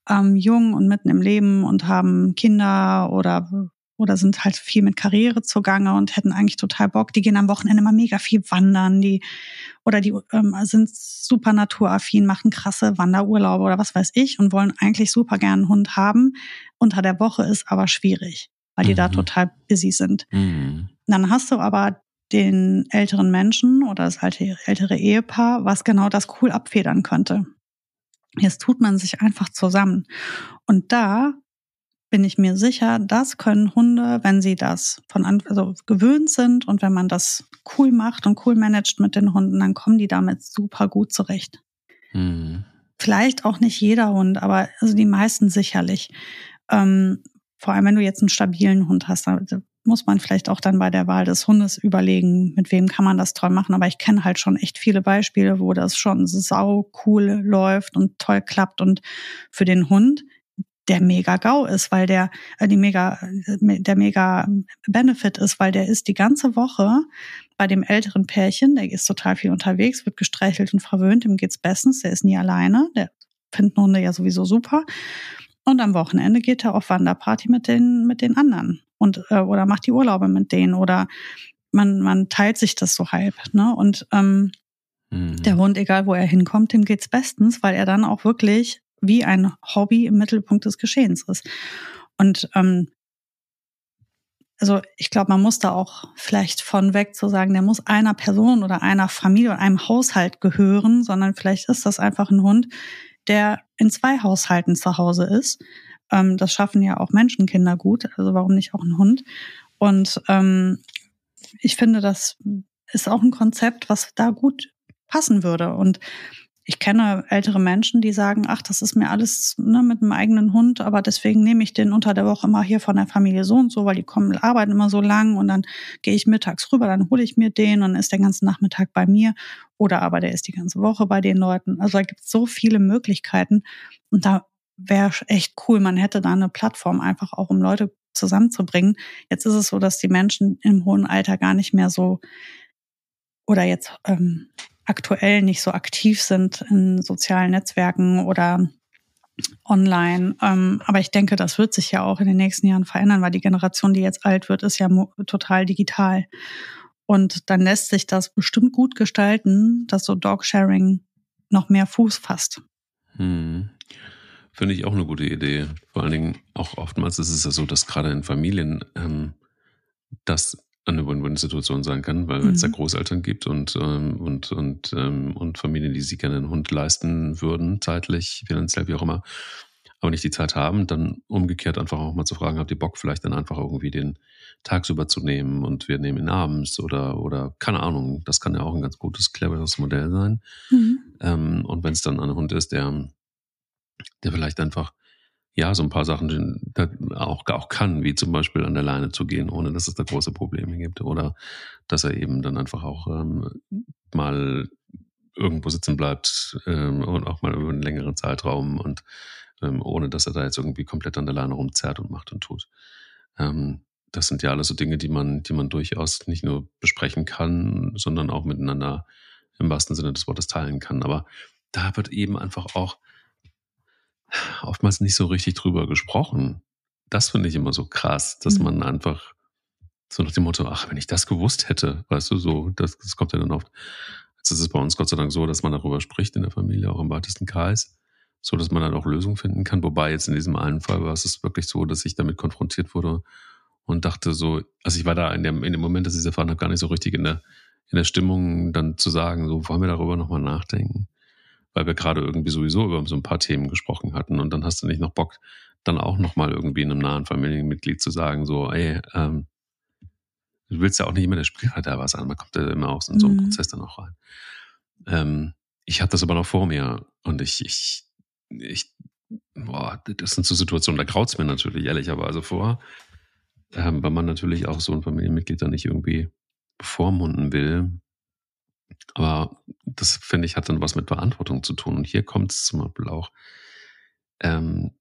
[SPEAKER 2] ähm, jung und mitten im Leben und haben Kinder oder oder sind halt viel mit Karriere zugange und hätten eigentlich total Bock. Die gehen am Wochenende mal mega viel wandern, die oder die ähm, sind super naturaffin, machen krasse Wanderurlaube oder was weiß ich und wollen eigentlich super gern einen Hund haben. Unter der Woche ist aber schwierig, weil die mhm. da total busy sind. Mhm. Dann hast du aber den älteren Menschen oder das alte, ältere Ehepaar, was genau das cool abfedern könnte. Jetzt tut man sich einfach zusammen. Und da bin ich mir sicher, das können Hunde, wenn sie das von Anfang also gewöhnt sind und wenn man das cool macht und cool managt mit den Hunden, dann kommen die damit super gut zurecht. Mhm. Vielleicht auch nicht jeder Hund, aber also die meisten sicherlich. Ähm, vor allem, wenn du jetzt einen stabilen Hund hast, da muss man vielleicht auch dann bei der Wahl des Hundes überlegen, mit wem kann man das toll machen. Aber ich kenne halt schon echt viele Beispiele, wo das schon sau cool läuft und toll klappt und für den Hund der mega GAU ist, weil der äh, die mega der mega Benefit ist, weil der ist die ganze Woche bei dem älteren Pärchen, der ist total viel unterwegs, wird gestreichelt und verwöhnt, dem geht's bestens, der ist nie alleine, der finden Hunde ja sowieso super. Und am Wochenende geht er auf Wanderparty mit den mit den anderen und äh, oder macht die Urlaube mit denen oder man man teilt sich das so halb, ne? Und ähm, mhm. der Hund, egal wo er hinkommt, dem geht's bestens, weil er dann auch wirklich wie ein Hobby im Mittelpunkt des Geschehens ist. Und ähm, also ich glaube, man muss da auch vielleicht von weg zu sagen, der muss einer Person oder einer Familie oder einem Haushalt gehören, sondern vielleicht ist das einfach ein Hund, der in zwei Haushalten zu Hause ist. Ähm, das schaffen ja auch Menschenkinder gut, also warum nicht auch ein Hund? Und ähm, ich finde, das ist auch ein Konzept, was da gut passen würde. Und ich kenne ältere Menschen, die sagen, ach, das ist mir alles ne, mit einem eigenen Hund, aber deswegen nehme ich den unter der Woche immer hier von der Familie so und so, weil die kommen, arbeiten immer so lang und dann gehe ich mittags rüber, dann hole ich mir den und ist den ganzen Nachmittag bei mir oder aber der ist die ganze Woche bei den Leuten. Also da gibt es so viele Möglichkeiten und da wäre echt cool, man hätte da eine Plattform einfach auch, um Leute zusammenzubringen. Jetzt ist es so, dass die Menschen im hohen Alter gar nicht mehr so oder jetzt ähm, aktuell nicht so aktiv sind in sozialen Netzwerken oder online. Ähm, aber ich denke, das wird sich ja auch in den nächsten Jahren verändern, weil die Generation, die jetzt alt wird, ist ja total digital. Und dann lässt sich das bestimmt gut gestalten, dass so Dog-Sharing noch mehr Fuß fasst.
[SPEAKER 3] Hm. Finde ich auch eine gute Idee. Vor allen Dingen auch oftmals ist es ja so, dass gerade in Familien ähm, das eine Win-Win-Situation sein kann, weil mhm. es da Großeltern gibt und, ähm, und, und, ähm, und Familien, die sich gerne einen Hund leisten würden, zeitlich, finanziell, wie auch immer, aber nicht die Zeit haben, dann umgekehrt einfach auch mal zu fragen, habt ihr Bock, vielleicht dann einfach irgendwie den tagsüber zu nehmen und wir nehmen ihn abends oder, oder keine Ahnung, das kann ja auch ein ganz gutes, cleveres Modell sein. Mhm. Ähm, und wenn es dann ein Hund ist, der, der vielleicht einfach ja, so ein paar Sachen auch, auch kann, wie zum Beispiel an der Leine zu gehen, ohne dass es da große Probleme gibt. Oder dass er eben dann einfach auch ähm, mal irgendwo sitzen bleibt ähm, und auch mal über einen längeren Zeitraum und ähm, ohne dass er da jetzt irgendwie komplett an der Leine rumzerrt und macht und tut. Ähm, das sind ja alles so Dinge, die man, die man durchaus nicht nur besprechen kann, sondern auch miteinander im wahrsten Sinne des Wortes teilen kann. Aber da wird eben einfach auch oftmals nicht so richtig drüber gesprochen. Das finde ich immer so krass, dass mhm. man einfach so nach dem Motto, ach, wenn ich das gewusst hätte, weißt du, so, das, das kommt ja dann oft. Jetzt ist es bei uns Gott sei Dank so, dass man darüber spricht in der Familie, auch im weitesten Kreis, so dass man dann auch Lösungen finden kann. Wobei jetzt in diesem einen Fall war es wirklich so, dass ich damit konfrontiert wurde und dachte so, also ich war da in dem, in dem Moment, dass ich es erfahren habe, gar nicht so richtig in der, in der Stimmung, dann zu sagen, so wollen wir darüber nochmal nachdenken weil wir gerade irgendwie sowieso über so ein paar Themen gesprochen hatten und dann hast du nicht noch Bock, dann auch nochmal irgendwie einem nahen Familienmitglied zu sagen, so, ey, ähm, du willst ja auch nicht immer der Spielverderber sein, man kommt ja immer auch in so einen mhm. Prozess dann auch rein. Ähm, ich hatte das aber noch vor mir und ich, ich, ich, boah, das sind so Situationen, da graut's mir natürlich ehrlicherweise vor, ähm, weil man natürlich auch so ein Familienmitglied dann nicht irgendwie bevormunden will. Aber das finde ich hat dann was mit Verantwortung zu tun. Und hier kommt es zum Beispiel auch, ähm,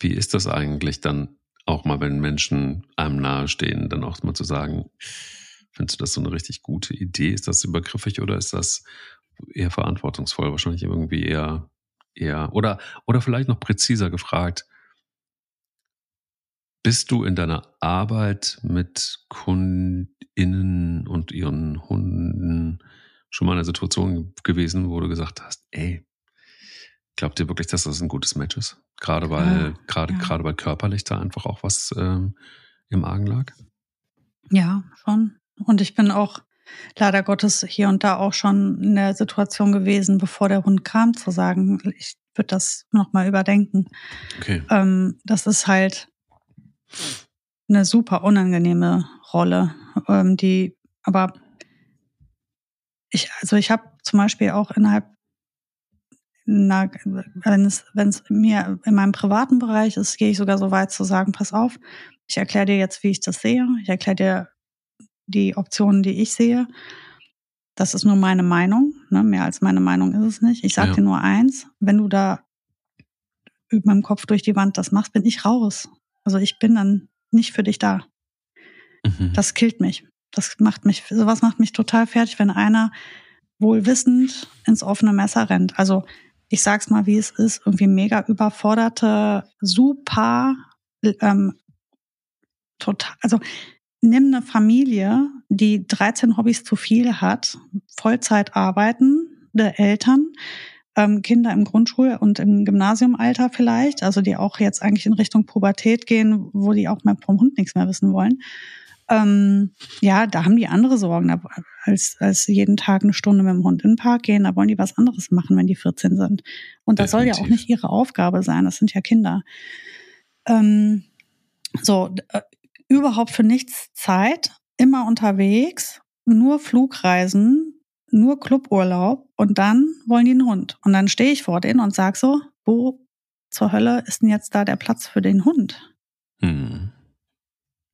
[SPEAKER 3] wie ist das eigentlich dann auch mal, wenn Menschen einem nahestehen, dann auch mal zu sagen, findest du das so eine richtig gute Idee? Ist das übergriffig oder ist das eher verantwortungsvoll, wahrscheinlich irgendwie eher, eher, oder, oder vielleicht noch präziser gefragt, bist du in deiner Arbeit mit KundInnen und ihren Hunden schon mal in einer Situation gewesen, wo du gesagt hast, ey, glaubt ihr wirklich, dass das ein gutes Match ist? Gerade weil, ja, gerade, ja. gerade weil körperlich da einfach auch was ähm, im Argen lag?
[SPEAKER 2] Ja, schon. Und ich bin auch leider Gottes hier und da auch schon in der Situation gewesen, bevor der Hund kam, zu sagen, ich würde das nochmal überdenken. Okay. Ähm, das ist halt, eine super unangenehme Rolle, ähm, die aber ich, also ich habe zum Beispiel auch innerhalb, na, wenn es, wenn es mir in meinem privaten Bereich ist, gehe ich sogar so weit zu sagen, pass auf, ich erkläre dir jetzt, wie ich das sehe. Ich erkläre dir die Optionen, die ich sehe. Das ist nur meine Meinung. Ne? Mehr als meine Meinung ist es nicht. Ich sage ja. dir nur eins, wenn du da mit meinem Kopf durch die Wand das machst, bin ich raus. Also ich bin dann nicht für dich da. Mhm. Das killt mich. Das macht mich, sowas macht mich total fertig, wenn einer wohlwissend ins offene Messer rennt. Also ich sag's mal, wie es ist, irgendwie mega überforderte, super, ähm, total, also nimm eine Familie, die 13 Hobbys zu viel hat, Vollzeit arbeitende Eltern, ähm, Kinder im Grundschul- und im Gymnasiumalter vielleicht, also die auch jetzt eigentlich in Richtung Pubertät gehen, wo die auch mehr vom Hund nichts mehr wissen wollen. Ähm, ja, da haben die andere Sorgen, als, als jeden Tag eine Stunde mit dem Hund in den Park gehen. Da wollen die was anderes machen, wenn die 14 sind. Und das Definitiv. soll ja auch nicht ihre Aufgabe sein. Das sind ja Kinder. Ähm, so, äh, überhaupt für nichts Zeit, immer unterwegs, nur Flugreisen, nur Cluburlaub und dann wollen die einen Hund. Und dann stehe ich vor denen und sag so, wo zur Hölle ist denn jetzt da der Platz für den Hund? Hm.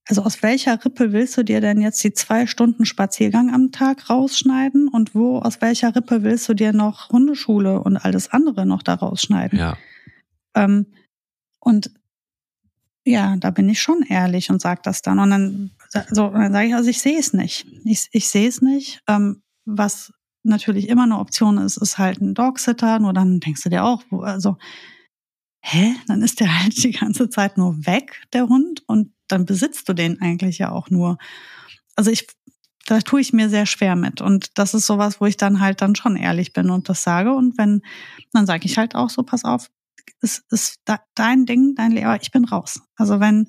[SPEAKER 2] Also aus welcher Rippe willst du dir denn jetzt die zwei Stunden Spaziergang am Tag rausschneiden und wo, aus welcher Rippe willst du dir noch Hundeschule und alles andere noch da rausschneiden?
[SPEAKER 3] Ja.
[SPEAKER 2] Ähm, und ja, da bin ich schon ehrlich und sag das dann. Und dann, so, dann sage ich, also ich sehe es nicht. Ich, ich sehe es nicht. Ähm, was natürlich immer eine Option ist, ist halt ein Dogsitter, nur dann denkst du dir auch, also, hä? Dann ist der halt die ganze Zeit nur weg, der Hund, und dann besitzt du den eigentlich ja auch nur. Also ich, da tue ich mir sehr schwer mit. Und das ist sowas, wo ich dann halt dann schon ehrlich bin und das sage. Und wenn, dann sage ich halt auch so, pass auf, es ist dein Ding, dein Lehrer, ich bin raus. Also wenn,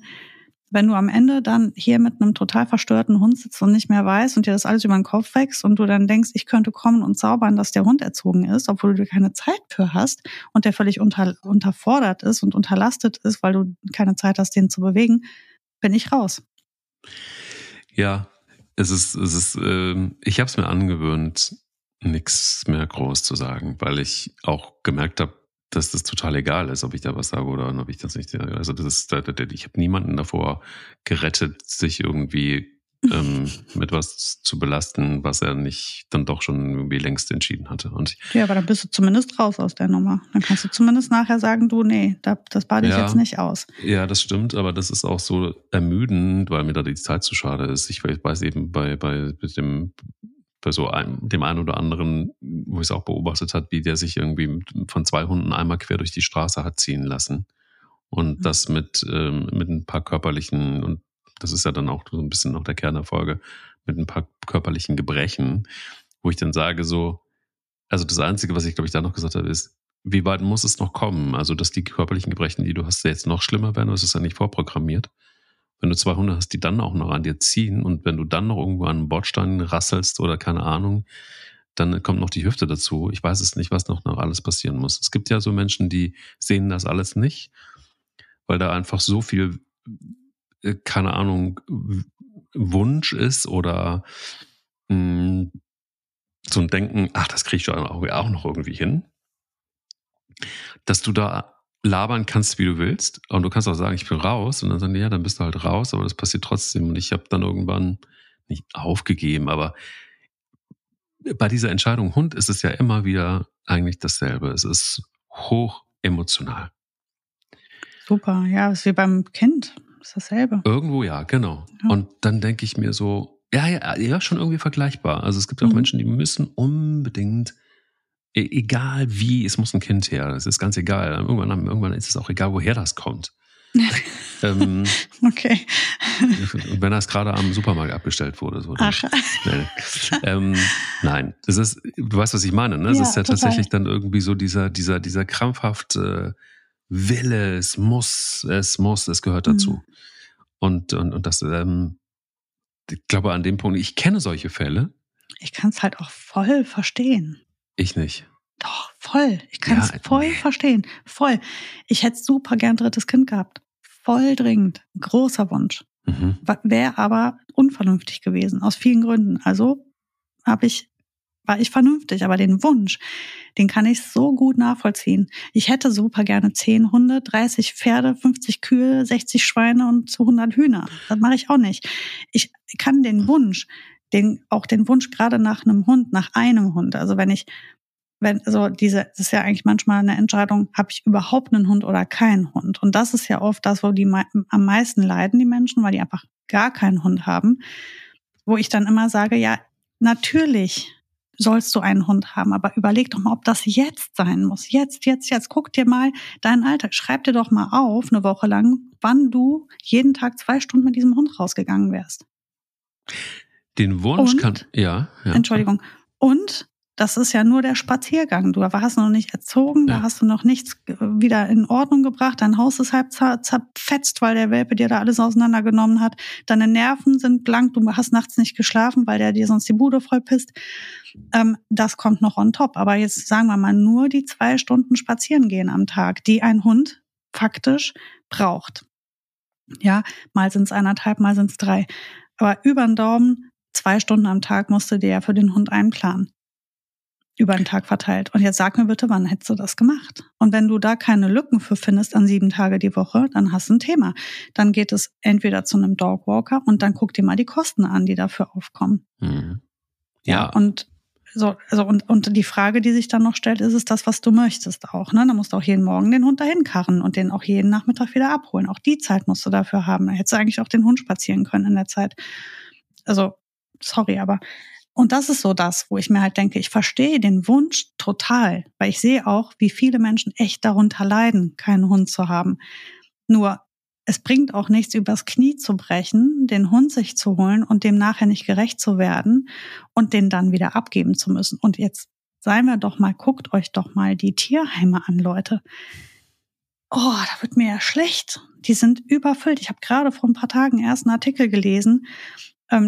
[SPEAKER 2] wenn du am Ende dann hier mit einem total verstörten Hund sitzt und nicht mehr weißt und dir das alles über den Kopf wächst und du dann denkst, ich könnte kommen und zaubern, dass der Hund erzogen ist, obwohl du keine Zeit für hast und der völlig unter, unterfordert ist und unterlastet ist, weil du keine Zeit hast, den zu bewegen, bin ich raus.
[SPEAKER 3] Ja, es ist, es ist, äh, ich habe es mir angewöhnt, nichts mehr groß zu sagen, weil ich auch gemerkt habe, dass das total egal ist, ob ich da was sage oder ob ich das nicht. Also das ist, ich habe niemanden davor gerettet, sich irgendwie ähm, mit was zu belasten, was er nicht dann doch schon irgendwie längst entschieden hatte. Und
[SPEAKER 2] ja, aber dann bist du zumindest raus aus der Nummer. Dann kannst du zumindest nachher sagen, du, nee, das bade ich ja, jetzt nicht aus.
[SPEAKER 3] Ja, das stimmt, aber das ist auch so ermüdend, weil mir da die Zeit zu schade ist. Ich weiß eben bei, bei mit dem bei so einem, dem einen oder anderen, wo ich es auch beobachtet hat, wie der sich irgendwie von zwei Hunden einmal quer durch die Straße hat ziehen lassen. Und mhm. das mit, ähm, mit ein paar körperlichen, und das ist ja dann auch so ein bisschen noch der Kernerfolge, mit ein paar körperlichen Gebrechen, wo ich dann sage so, also das Einzige, was ich glaube ich da noch gesagt habe, ist, wie weit muss es noch kommen? Also, dass die körperlichen Gebrechen, die du hast, jetzt noch schlimmer werden, das ist ja nicht vorprogrammiert. Wenn du zwei Hunde hast, die dann auch noch an dir ziehen und wenn du dann noch irgendwo an einem Bordstein rasselst oder keine Ahnung, dann kommt noch die Hüfte dazu. Ich weiß es nicht, was noch, noch alles passieren muss. Es gibt ja so Menschen, die sehen das alles nicht, weil da einfach so viel, äh, keine Ahnung, Wunsch ist oder mh, hm, so ein Denken, ach, das kriege ich auch noch irgendwie hin, dass du da labern kannst, wie du willst. Und du kannst auch sagen, ich bin raus. Und dann sagen die, ja, dann bist du halt raus, aber das passiert trotzdem. Und ich habe dann irgendwann nicht aufgegeben, aber bei dieser Entscheidung Hund ist es ja immer wieder eigentlich dasselbe. Es ist hoch emotional.
[SPEAKER 2] Super, ja, ist wie beim Kind. Ist dasselbe.
[SPEAKER 3] Irgendwo ja, genau. Ja. Und dann denke ich mir so, ja, ja, ja, schon irgendwie vergleichbar. Also es gibt auch mhm. Menschen, die müssen unbedingt egal wie, es muss ein Kind her. Das ist ganz egal. Irgendwann, irgendwann ist es auch egal, woher das kommt.
[SPEAKER 2] ähm, okay.
[SPEAKER 3] Und wenn das gerade am Supermarkt abgestellt wurde. So, Ach. Nee. Ähm, nein, das ist, du weißt, was ich meine. Ne? Das ja, ist ja total. tatsächlich dann irgendwie so dieser, dieser, dieser krampfhafte Wille, es muss, es muss, es gehört dazu. Mhm. Und, und, und das, ähm, ich glaube, an dem Punkt, ich kenne solche Fälle.
[SPEAKER 2] Ich kann es halt auch voll verstehen.
[SPEAKER 3] Ich nicht.
[SPEAKER 2] Doch, voll. Ich kann es ja, voll nee. verstehen. Voll. Ich hätte super gern drittes Kind gehabt. Voll dringend. Großer Wunsch. Mhm. Wäre aber unvernünftig gewesen, aus vielen Gründen. Also habe ich, war ich vernünftig, aber den Wunsch, den kann ich so gut nachvollziehen. Ich hätte super gerne 10 Hunde, 30 Pferde, 50 Kühe, 60 Schweine und 100 Hühner. Das mache ich auch nicht. Ich kann den Wunsch, den, auch den Wunsch gerade nach einem Hund, nach einem Hund. Also wenn ich wenn so diese, das ist ja eigentlich manchmal eine Entscheidung, habe ich überhaupt einen Hund oder keinen Hund? Und das ist ja oft das, wo die am meisten leiden, die Menschen, weil die einfach gar keinen Hund haben. Wo ich dann immer sage, ja, natürlich sollst du einen Hund haben, aber überleg doch mal, ob das jetzt sein muss. Jetzt, jetzt, jetzt. Guck dir mal deinen Alltag. Schreib dir doch mal auf, eine Woche lang, wann du jeden Tag zwei Stunden mit diesem Hund rausgegangen wärst.
[SPEAKER 3] Den Wunsch Und, kann, ja,
[SPEAKER 2] ja. Entschuldigung. Und das ist ja nur der Spaziergang. Du hast noch nicht erzogen, ja. da hast du noch nichts wieder in Ordnung gebracht. Dein Haus ist halb zerfetzt, weil der Welpe dir da alles auseinandergenommen hat. Deine Nerven sind blank, du hast nachts nicht geschlafen, weil der dir sonst die Bude voll pisst. Ähm, das kommt noch on top. Aber jetzt sagen wir mal nur die zwei Stunden spazieren gehen am Tag, die ein Hund faktisch braucht. Ja, mal sind es eineinhalb, mal sind es drei. Aber über den Daumen zwei Stunden am Tag musst du dir ja für den Hund einplanen über den Tag verteilt. Und jetzt sag mir bitte, wann hättest du das gemacht? Und wenn du da keine Lücken für findest an sieben Tage die Woche, dann hast du ein Thema. Dann geht es entweder zu einem Dogwalker und dann guck dir mal die Kosten an, die dafür aufkommen. Mhm. Ja. ja. Und so, also und, und die Frage, die sich dann noch stellt, ist es das, was du möchtest auch, ne? Da musst du auch jeden Morgen den Hund dahin karren und den auch jeden Nachmittag wieder abholen. Auch die Zeit musst du dafür haben. Da hättest du eigentlich auch den Hund spazieren können in der Zeit. Also, sorry, aber und das ist so das, wo ich mir halt denke, ich verstehe den Wunsch total, weil ich sehe auch, wie viele Menschen echt darunter leiden, keinen Hund zu haben. Nur es bringt auch nichts, übers Knie zu brechen, den Hund sich zu holen und dem nachher nicht gerecht zu werden und den dann wieder abgeben zu müssen. Und jetzt seien wir doch mal, guckt euch doch mal die Tierheime an, Leute. Oh, da wird mir ja schlecht. Die sind überfüllt. Ich habe gerade vor ein paar Tagen erst einen Artikel gelesen,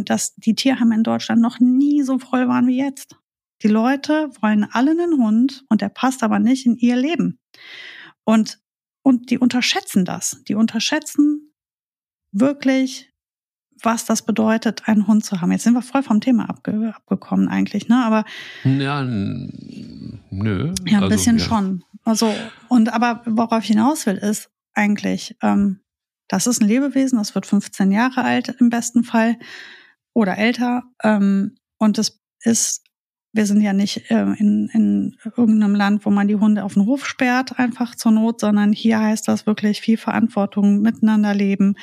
[SPEAKER 2] dass die Tierheime in Deutschland noch nie so voll waren wie jetzt. Die Leute wollen alle einen Hund und der passt aber nicht in ihr Leben. Und, und die unterschätzen das. Die unterschätzen wirklich, was das bedeutet, einen Hund zu haben. Jetzt sind wir voll vom Thema abge abgekommen eigentlich, ne? Aber
[SPEAKER 3] ja, nö.
[SPEAKER 2] Ja, ein also, bisschen ja. schon. Also und aber worauf ich hinaus will, ist eigentlich, ähm, das ist ein Lebewesen, das wird 15 Jahre alt im besten Fall oder älter. Ähm, und es ist, wir sind ja nicht äh, in, in irgendeinem Land, wo man die Hunde auf den Hof sperrt, einfach zur Not, sondern hier heißt das wirklich viel Verantwortung, miteinander leben,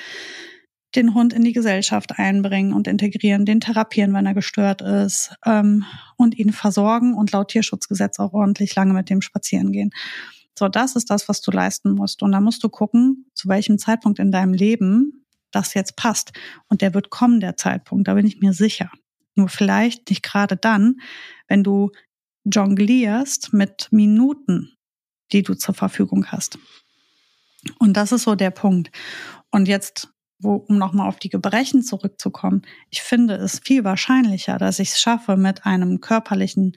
[SPEAKER 2] den Hund in die Gesellschaft einbringen und integrieren, den therapieren, wenn er gestört ist ähm, und ihn versorgen und laut Tierschutzgesetz auch ordentlich lange mit dem spazieren gehen. So, das ist das, was du leisten musst. Und da musst du gucken, zu welchem Zeitpunkt in deinem Leben das jetzt passt. Und der wird kommen, der Zeitpunkt, da bin ich mir sicher. Nur vielleicht nicht gerade dann, wenn du jonglierst mit Minuten, die du zur Verfügung hast. Und das ist so der Punkt. Und jetzt, wo, um nochmal auf die Gebrechen zurückzukommen, ich finde es viel wahrscheinlicher, dass ich es schaffe, mit einem körperlichen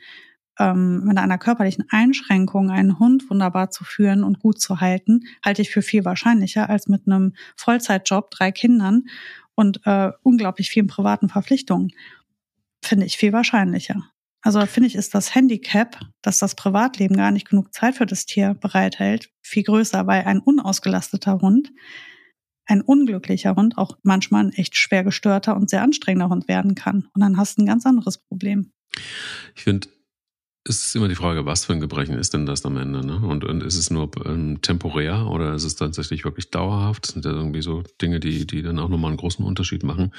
[SPEAKER 2] ähm, mit einer körperlichen Einschränkung einen Hund wunderbar zu führen und gut zu halten, halte ich für viel wahrscheinlicher als mit einem Vollzeitjob, drei Kindern und äh, unglaublich vielen privaten Verpflichtungen. Finde ich viel wahrscheinlicher. Also finde ich, ist das Handicap, dass das Privatleben gar nicht genug Zeit für das Tier bereithält, viel größer, weil ein unausgelasteter Hund, ein unglücklicher Hund auch manchmal ein echt schwer gestörter und sehr anstrengender Hund werden kann. Und dann hast du ein ganz anderes Problem.
[SPEAKER 3] Ich finde, es ist immer die Frage, was für ein Gebrechen ist denn das am Ende? Ne? Und, und ist es nur ähm, temporär oder ist es tatsächlich wirklich dauerhaft? Das sind ja irgendwie so Dinge, die, die dann auch nochmal einen großen Unterschied machen.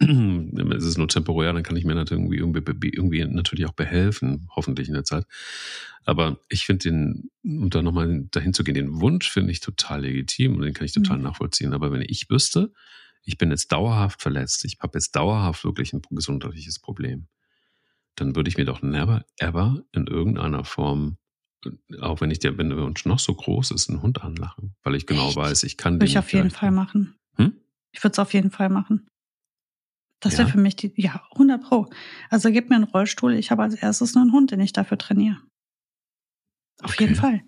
[SPEAKER 3] ist es nur temporär, dann kann ich mir natürlich irgendwie, irgendwie natürlich auch behelfen, hoffentlich in der Zeit. Aber ich finde den, um da nochmal dahin zu gehen, den Wunsch finde ich total legitim und den kann ich total mhm. nachvollziehen. Aber wenn ich wüsste, ich bin jetzt dauerhaft verletzt, ich habe jetzt dauerhaft wirklich ein gesundheitliches Problem, dann würde ich mir doch never ever in irgendeiner Form, auch wenn ich der, wenn der Wunsch noch so groß ist, einen Hund anlachen, weil ich genau Echt? weiß, ich kann
[SPEAKER 2] den. Würde ich auf jeden Fall machen. Hm? Ich würde es auf jeden Fall machen. Das ja? wäre für mich die, ja, 100 Pro. Also gib mir einen Rollstuhl, ich habe als erstes nur einen Hund, den ich dafür trainiere. Auf okay. jeden Fall.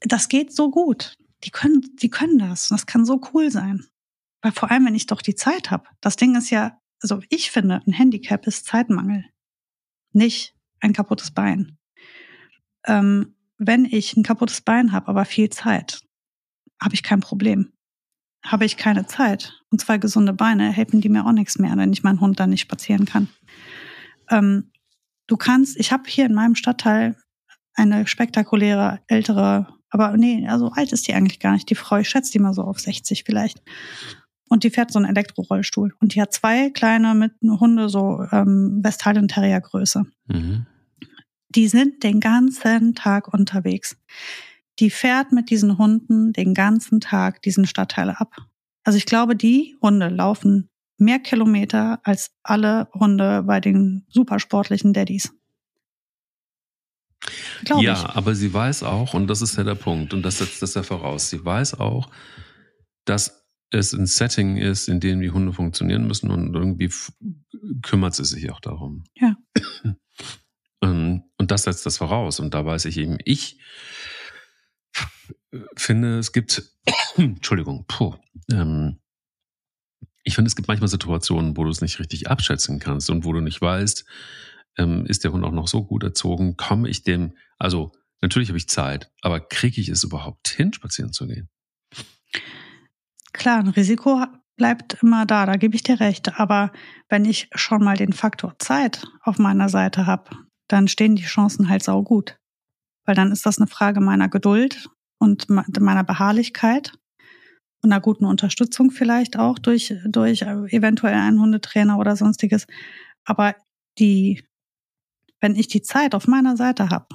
[SPEAKER 2] Das geht so gut. Die können, die können das. Das kann so cool sein. Weil vor allem, wenn ich doch die Zeit habe. Das Ding ist ja, also ich finde, ein Handicap ist Zeitmangel nicht ein kaputtes Bein. Ähm, wenn ich ein kaputtes Bein habe, aber viel Zeit, habe ich kein Problem. Habe ich keine Zeit und zwei gesunde Beine, helfen die mir auch nichts mehr, wenn ich meinen Hund dann nicht spazieren kann. Ähm, du kannst, ich habe hier in meinem Stadtteil eine spektakuläre ältere, aber nee, also alt ist die eigentlich gar nicht. Die Frau, ich schätze die mal so auf 60 vielleicht. Und die fährt so einen Elektrorollstuhl. Und die hat zwei kleine mit Hunde, so ähm, Westfalen Terrier Größe. Mhm. Die sind den ganzen Tag unterwegs. Die fährt mit diesen Hunden den ganzen Tag diesen Stadtteile ab. Also ich glaube, die Hunde laufen mehr Kilometer als alle Hunde bei den supersportlichen Daddies.
[SPEAKER 3] Glaube ja, ich. aber sie weiß auch, und das ist ja der Punkt, und das setzt das ja voraus, sie weiß auch, dass es ein Setting ist, in dem die Hunde funktionieren müssen und irgendwie kümmert sie sich auch darum.
[SPEAKER 2] Ja.
[SPEAKER 3] Ähm, und das setzt das voraus. Und da weiß ich eben, ich finde, es gibt, Entschuldigung, puh, ähm, ich finde, es gibt manchmal Situationen, wo du es nicht richtig abschätzen kannst und wo du nicht weißt, ähm, ist der Hund auch noch so gut erzogen, komme ich dem, also natürlich habe ich Zeit, aber kriege ich es überhaupt hin, spazieren zu gehen?
[SPEAKER 2] Klar, ein Risiko bleibt immer da, da gebe ich dir recht. Aber wenn ich schon mal den Faktor Zeit auf meiner Seite habe, dann stehen die Chancen halt sau gut. Weil dann ist das eine Frage meiner Geduld und meiner Beharrlichkeit und einer guten Unterstützung vielleicht auch durch, durch eventuell einen Hundetrainer oder sonstiges. Aber die, wenn ich die Zeit auf meiner Seite habe,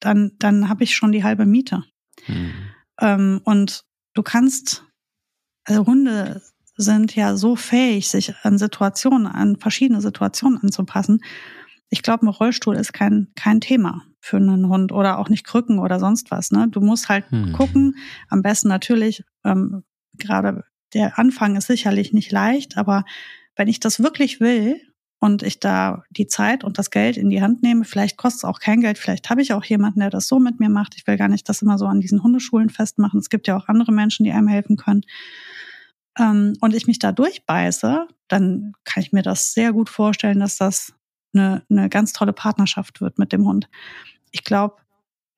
[SPEAKER 2] dann, dann habe ich schon die halbe Miete. Mhm. Ähm, und du kannst also Hunde sind ja so fähig, sich an Situationen, an verschiedene Situationen anzupassen. Ich glaube, ein Rollstuhl ist kein, kein Thema für einen Hund oder auch nicht Krücken oder sonst was. Ne? Du musst halt hm. gucken, am besten natürlich, ähm, gerade der Anfang ist sicherlich nicht leicht, aber wenn ich das wirklich will und ich da die Zeit und das Geld in die Hand nehme, vielleicht kostet es auch kein Geld, vielleicht habe ich auch jemanden, der das so mit mir macht. Ich will gar nicht das immer so an diesen Hundeschulen festmachen. Es gibt ja auch andere Menschen, die einem helfen können ähm, und ich mich da durchbeiße, dann kann ich mir das sehr gut vorstellen, dass das eine, eine ganz tolle Partnerschaft wird mit dem Hund. Ich glaube,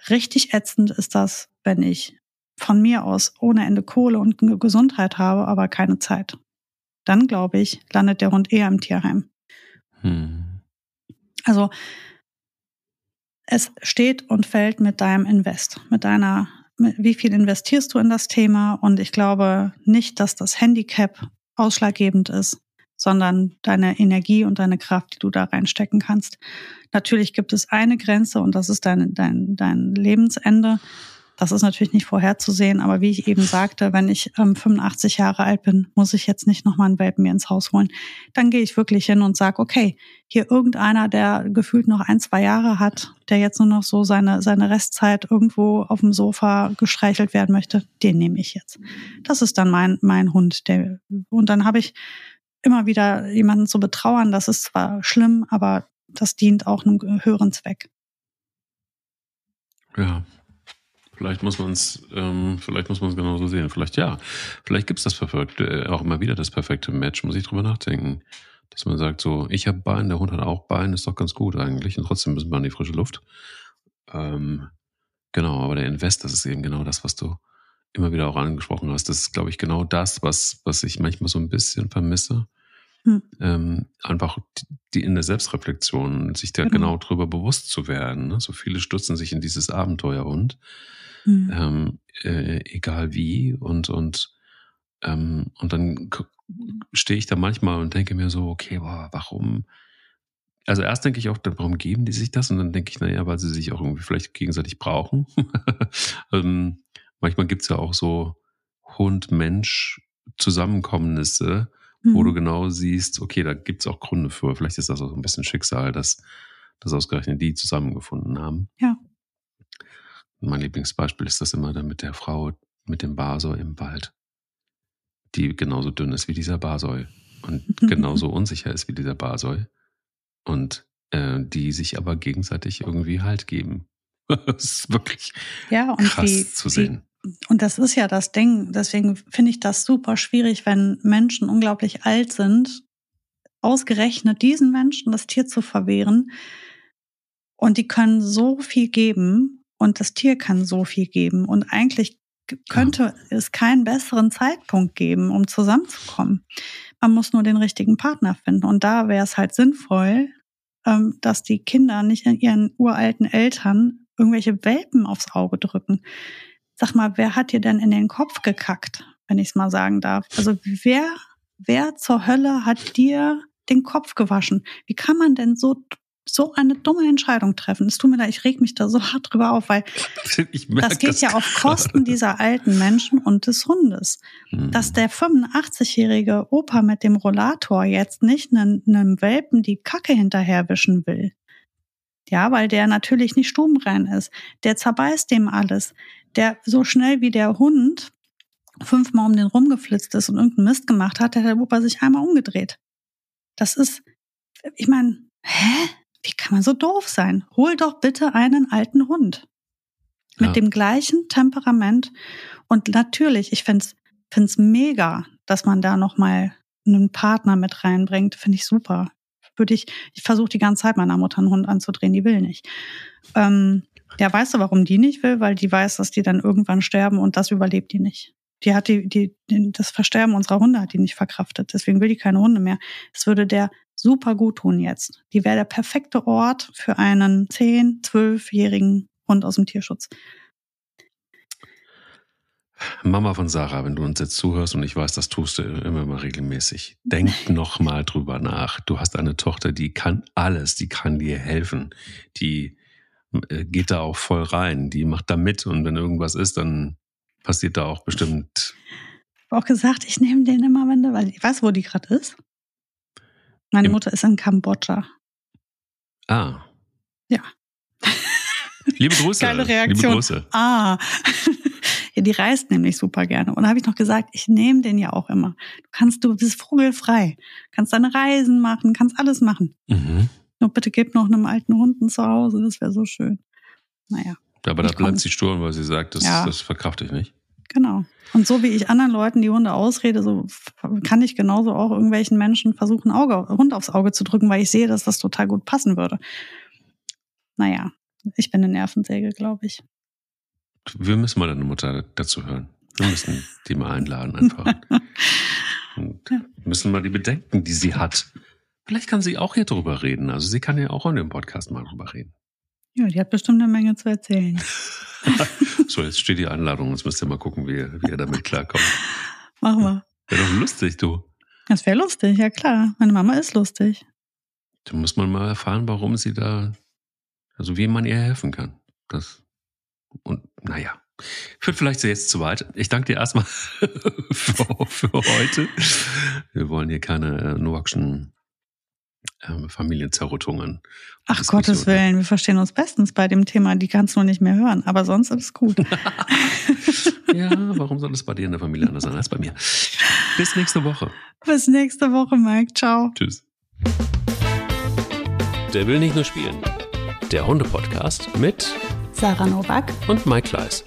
[SPEAKER 2] richtig ätzend ist das, wenn ich von mir aus ohne Ende Kohle und Gesundheit habe, aber keine Zeit. Dann glaube ich, landet der Hund eher im Tierheim. Hm. Also es steht und fällt mit deinem Invest, mit deiner wie viel investierst du in das Thema? Und ich glaube nicht, dass das Handicap ausschlaggebend ist, sondern deine Energie und deine Kraft, die du da reinstecken kannst. Natürlich gibt es eine Grenze und das ist dein, dein, dein Lebensende. Das ist natürlich nicht vorherzusehen, aber wie ich eben sagte, wenn ich ähm, 85 Jahre alt bin, muss ich jetzt nicht nochmal einen Welpen mir ins Haus holen. Dann gehe ich wirklich hin und sage, okay, hier irgendeiner, der gefühlt noch ein, zwei Jahre hat, der jetzt nur noch so seine, seine Restzeit irgendwo auf dem Sofa gestreichelt werden möchte, den nehme ich jetzt. Das ist dann mein, mein Hund. Der, und dann habe ich immer wieder jemanden zu betrauern. Das ist zwar schlimm, aber das dient auch einem höheren Zweck.
[SPEAKER 3] Ja, Vielleicht muss man es, ähm, vielleicht muss man es genauso sehen. Vielleicht ja. Vielleicht gibt es das perfekte, äh, auch immer wieder das perfekte Match, muss ich drüber nachdenken. Dass man sagt, so, ich habe Bein, der Hund hat auch Bein, ist doch ganz gut eigentlich. Und trotzdem müssen wir an die frische Luft. Ähm, genau, aber der Invest, das ist eben genau das, was du immer wieder auch angesprochen hast. Das ist, glaube ich, genau das, was, was ich manchmal so ein bisschen vermisse. Hm. Ähm, einfach die in der Selbstreflexion, sich da genau, genau drüber bewusst zu werden. Ne? So viele stürzen sich in dieses Abenteuerhund, hm. ähm, äh, egal wie, und, und, ähm, und dann stehe ich da manchmal und denke mir so, okay, boah, warum? Also erst denke ich auch, warum geben die sich das? Und dann denke ich, naja, weil sie sich auch irgendwie vielleicht gegenseitig brauchen. ähm, manchmal gibt's ja auch so Hund-Mensch-Zusammenkommnisse, mhm. wo du genau siehst, okay, da gibt's auch Gründe für. Vielleicht ist das auch so ein bisschen Schicksal, dass, dass ausgerechnet die zusammengefunden haben.
[SPEAKER 2] Ja.
[SPEAKER 3] Mein Lieblingsbeispiel ist das immer dann mit der Frau mit dem Basor im Wald die genauso dünn ist wie dieser Basoi und genauso unsicher ist wie dieser Basoi und äh, die sich aber gegenseitig irgendwie Halt geben. das ist wirklich
[SPEAKER 2] ja,
[SPEAKER 3] krass
[SPEAKER 2] die,
[SPEAKER 3] zu sehen.
[SPEAKER 2] Die, und das ist ja das Ding. Deswegen finde ich das super schwierig, wenn Menschen unglaublich alt sind, ausgerechnet diesen Menschen das Tier zu verwehren. Und die können so viel geben und das Tier kann so viel geben. Und eigentlich könnte ja. es keinen besseren Zeitpunkt geben, um zusammenzukommen. Man muss nur den richtigen Partner finden. Und da wäre es halt sinnvoll, ähm, dass die Kinder nicht in ihren uralten Eltern irgendwelche Welpen aufs Auge drücken. Sag mal, wer hat dir denn in den Kopf gekackt, wenn ich es mal sagen darf? Also wer, wer zur Hölle hat dir den Kopf gewaschen? Wie kann man denn so so eine dumme Entscheidung treffen. Es tut mir leid, ich reg mich da so hart drüber auf, weil das geht das ja auf Kosten dieser alten Menschen und des Hundes. Hm. Dass der 85-jährige Opa mit dem Rollator jetzt nicht einem, einem Welpen die Kacke hinterherwischen will. Ja, weil der natürlich nicht stubenrein ist. Der zerbeißt dem alles. Der so schnell wie der Hund fünfmal um den rumgeflitzt ist und irgendeinen Mist gemacht hat, hat der Opa sich einmal umgedreht. Das ist, ich meine, hä? Wie kann man so doof sein? Hol doch bitte einen alten Hund. Mit ja. dem gleichen Temperament. Und natürlich, ich finde es mega, dass man da nochmal einen Partner mit reinbringt. Finde ich super. Würde ich, ich versuche die ganze Zeit meiner Mutter einen Hund anzudrehen, die will nicht. Ähm, ja, weißt du, warum die nicht will? Weil die weiß, dass die dann irgendwann sterben und das überlebt die nicht. Die hat die, die, das Versterben unserer Hunde hat die nicht verkraftet. Deswegen will die keine Hunde mehr. Es würde der super gut tun jetzt. Die wäre der perfekte Ort für einen 10-, 12-jährigen Hund aus dem Tierschutz.
[SPEAKER 3] Mama von Sarah, wenn du uns jetzt zuhörst und ich weiß, das tust du immer mal regelmäßig, denk noch mal drüber nach. Du hast eine Tochter, die kann alles, die kann dir helfen, die äh, geht da auch voll rein, die macht da mit und wenn irgendwas ist, dann passiert da auch bestimmt.
[SPEAKER 2] Ich habe auch gesagt, ich nehme den immer, wenn du, weil ich weiß, wo die gerade ist. Meine Im Mutter ist in Kambodscha.
[SPEAKER 3] Ah.
[SPEAKER 2] Ja.
[SPEAKER 3] Liebe Grüße.
[SPEAKER 2] Geile Reaktion.
[SPEAKER 3] Liebe Grüße.
[SPEAKER 2] Ah. ja, die reist nämlich super gerne. Und da habe ich noch gesagt, ich nehme den ja auch immer. Du kannst, du bist vogelfrei. Kannst deine Reisen machen, kannst alles machen. Mhm. Nur bitte gib noch einem alten Hund ein Zuhause, das wäre so schön. Naja.
[SPEAKER 3] Aber da bleibt sie stur, weil sie sagt, das, ja. das verkrafte ich nicht.
[SPEAKER 2] Genau. Und so wie ich anderen Leuten die Hunde ausrede, so kann ich genauso auch irgendwelchen Menschen versuchen, Auge, Hund aufs Auge zu drücken, weil ich sehe, dass das total gut passen würde. Naja, ich bin eine Nervensäge, glaube ich.
[SPEAKER 3] Wir müssen mal deine Mutter dazu hören. Wir müssen die mal einladen einfach. Und ja. müssen mal die Bedenken, die sie hat. Vielleicht kann sie auch hier drüber reden. Also sie kann ja auch in dem Podcast mal drüber reden.
[SPEAKER 2] Ja, die hat bestimmt eine Menge zu erzählen.
[SPEAKER 3] so, jetzt steht die Einladung. Jetzt müsst ihr mal gucken, wie, wie ihr damit klarkommt.
[SPEAKER 2] Machen wir.
[SPEAKER 3] Wäre doch lustig, du.
[SPEAKER 2] Das wäre lustig, ja klar. Meine Mama ist lustig.
[SPEAKER 3] Da muss man mal erfahren, warum sie da, also wie man ihr helfen kann. Das, und naja, führt vielleicht jetzt zu weit. Ich danke dir erstmal für, für heute. Wir wollen hier keine äh, Noakschen ähm, Familienzerrüttungen.
[SPEAKER 2] Ach Gottes Willen, wir verstehen uns bestens bei dem Thema. Die kannst du nicht mehr hören, aber sonst ist es gut.
[SPEAKER 3] ja, warum soll es bei dir in der Familie anders sein als bei mir? Bis nächste Woche.
[SPEAKER 2] Bis nächste Woche, Mike. Ciao.
[SPEAKER 3] Tschüss.
[SPEAKER 1] Der will nicht nur spielen. Der Hunde-Podcast mit
[SPEAKER 2] Sarah Novak
[SPEAKER 1] und Mike Kleiss.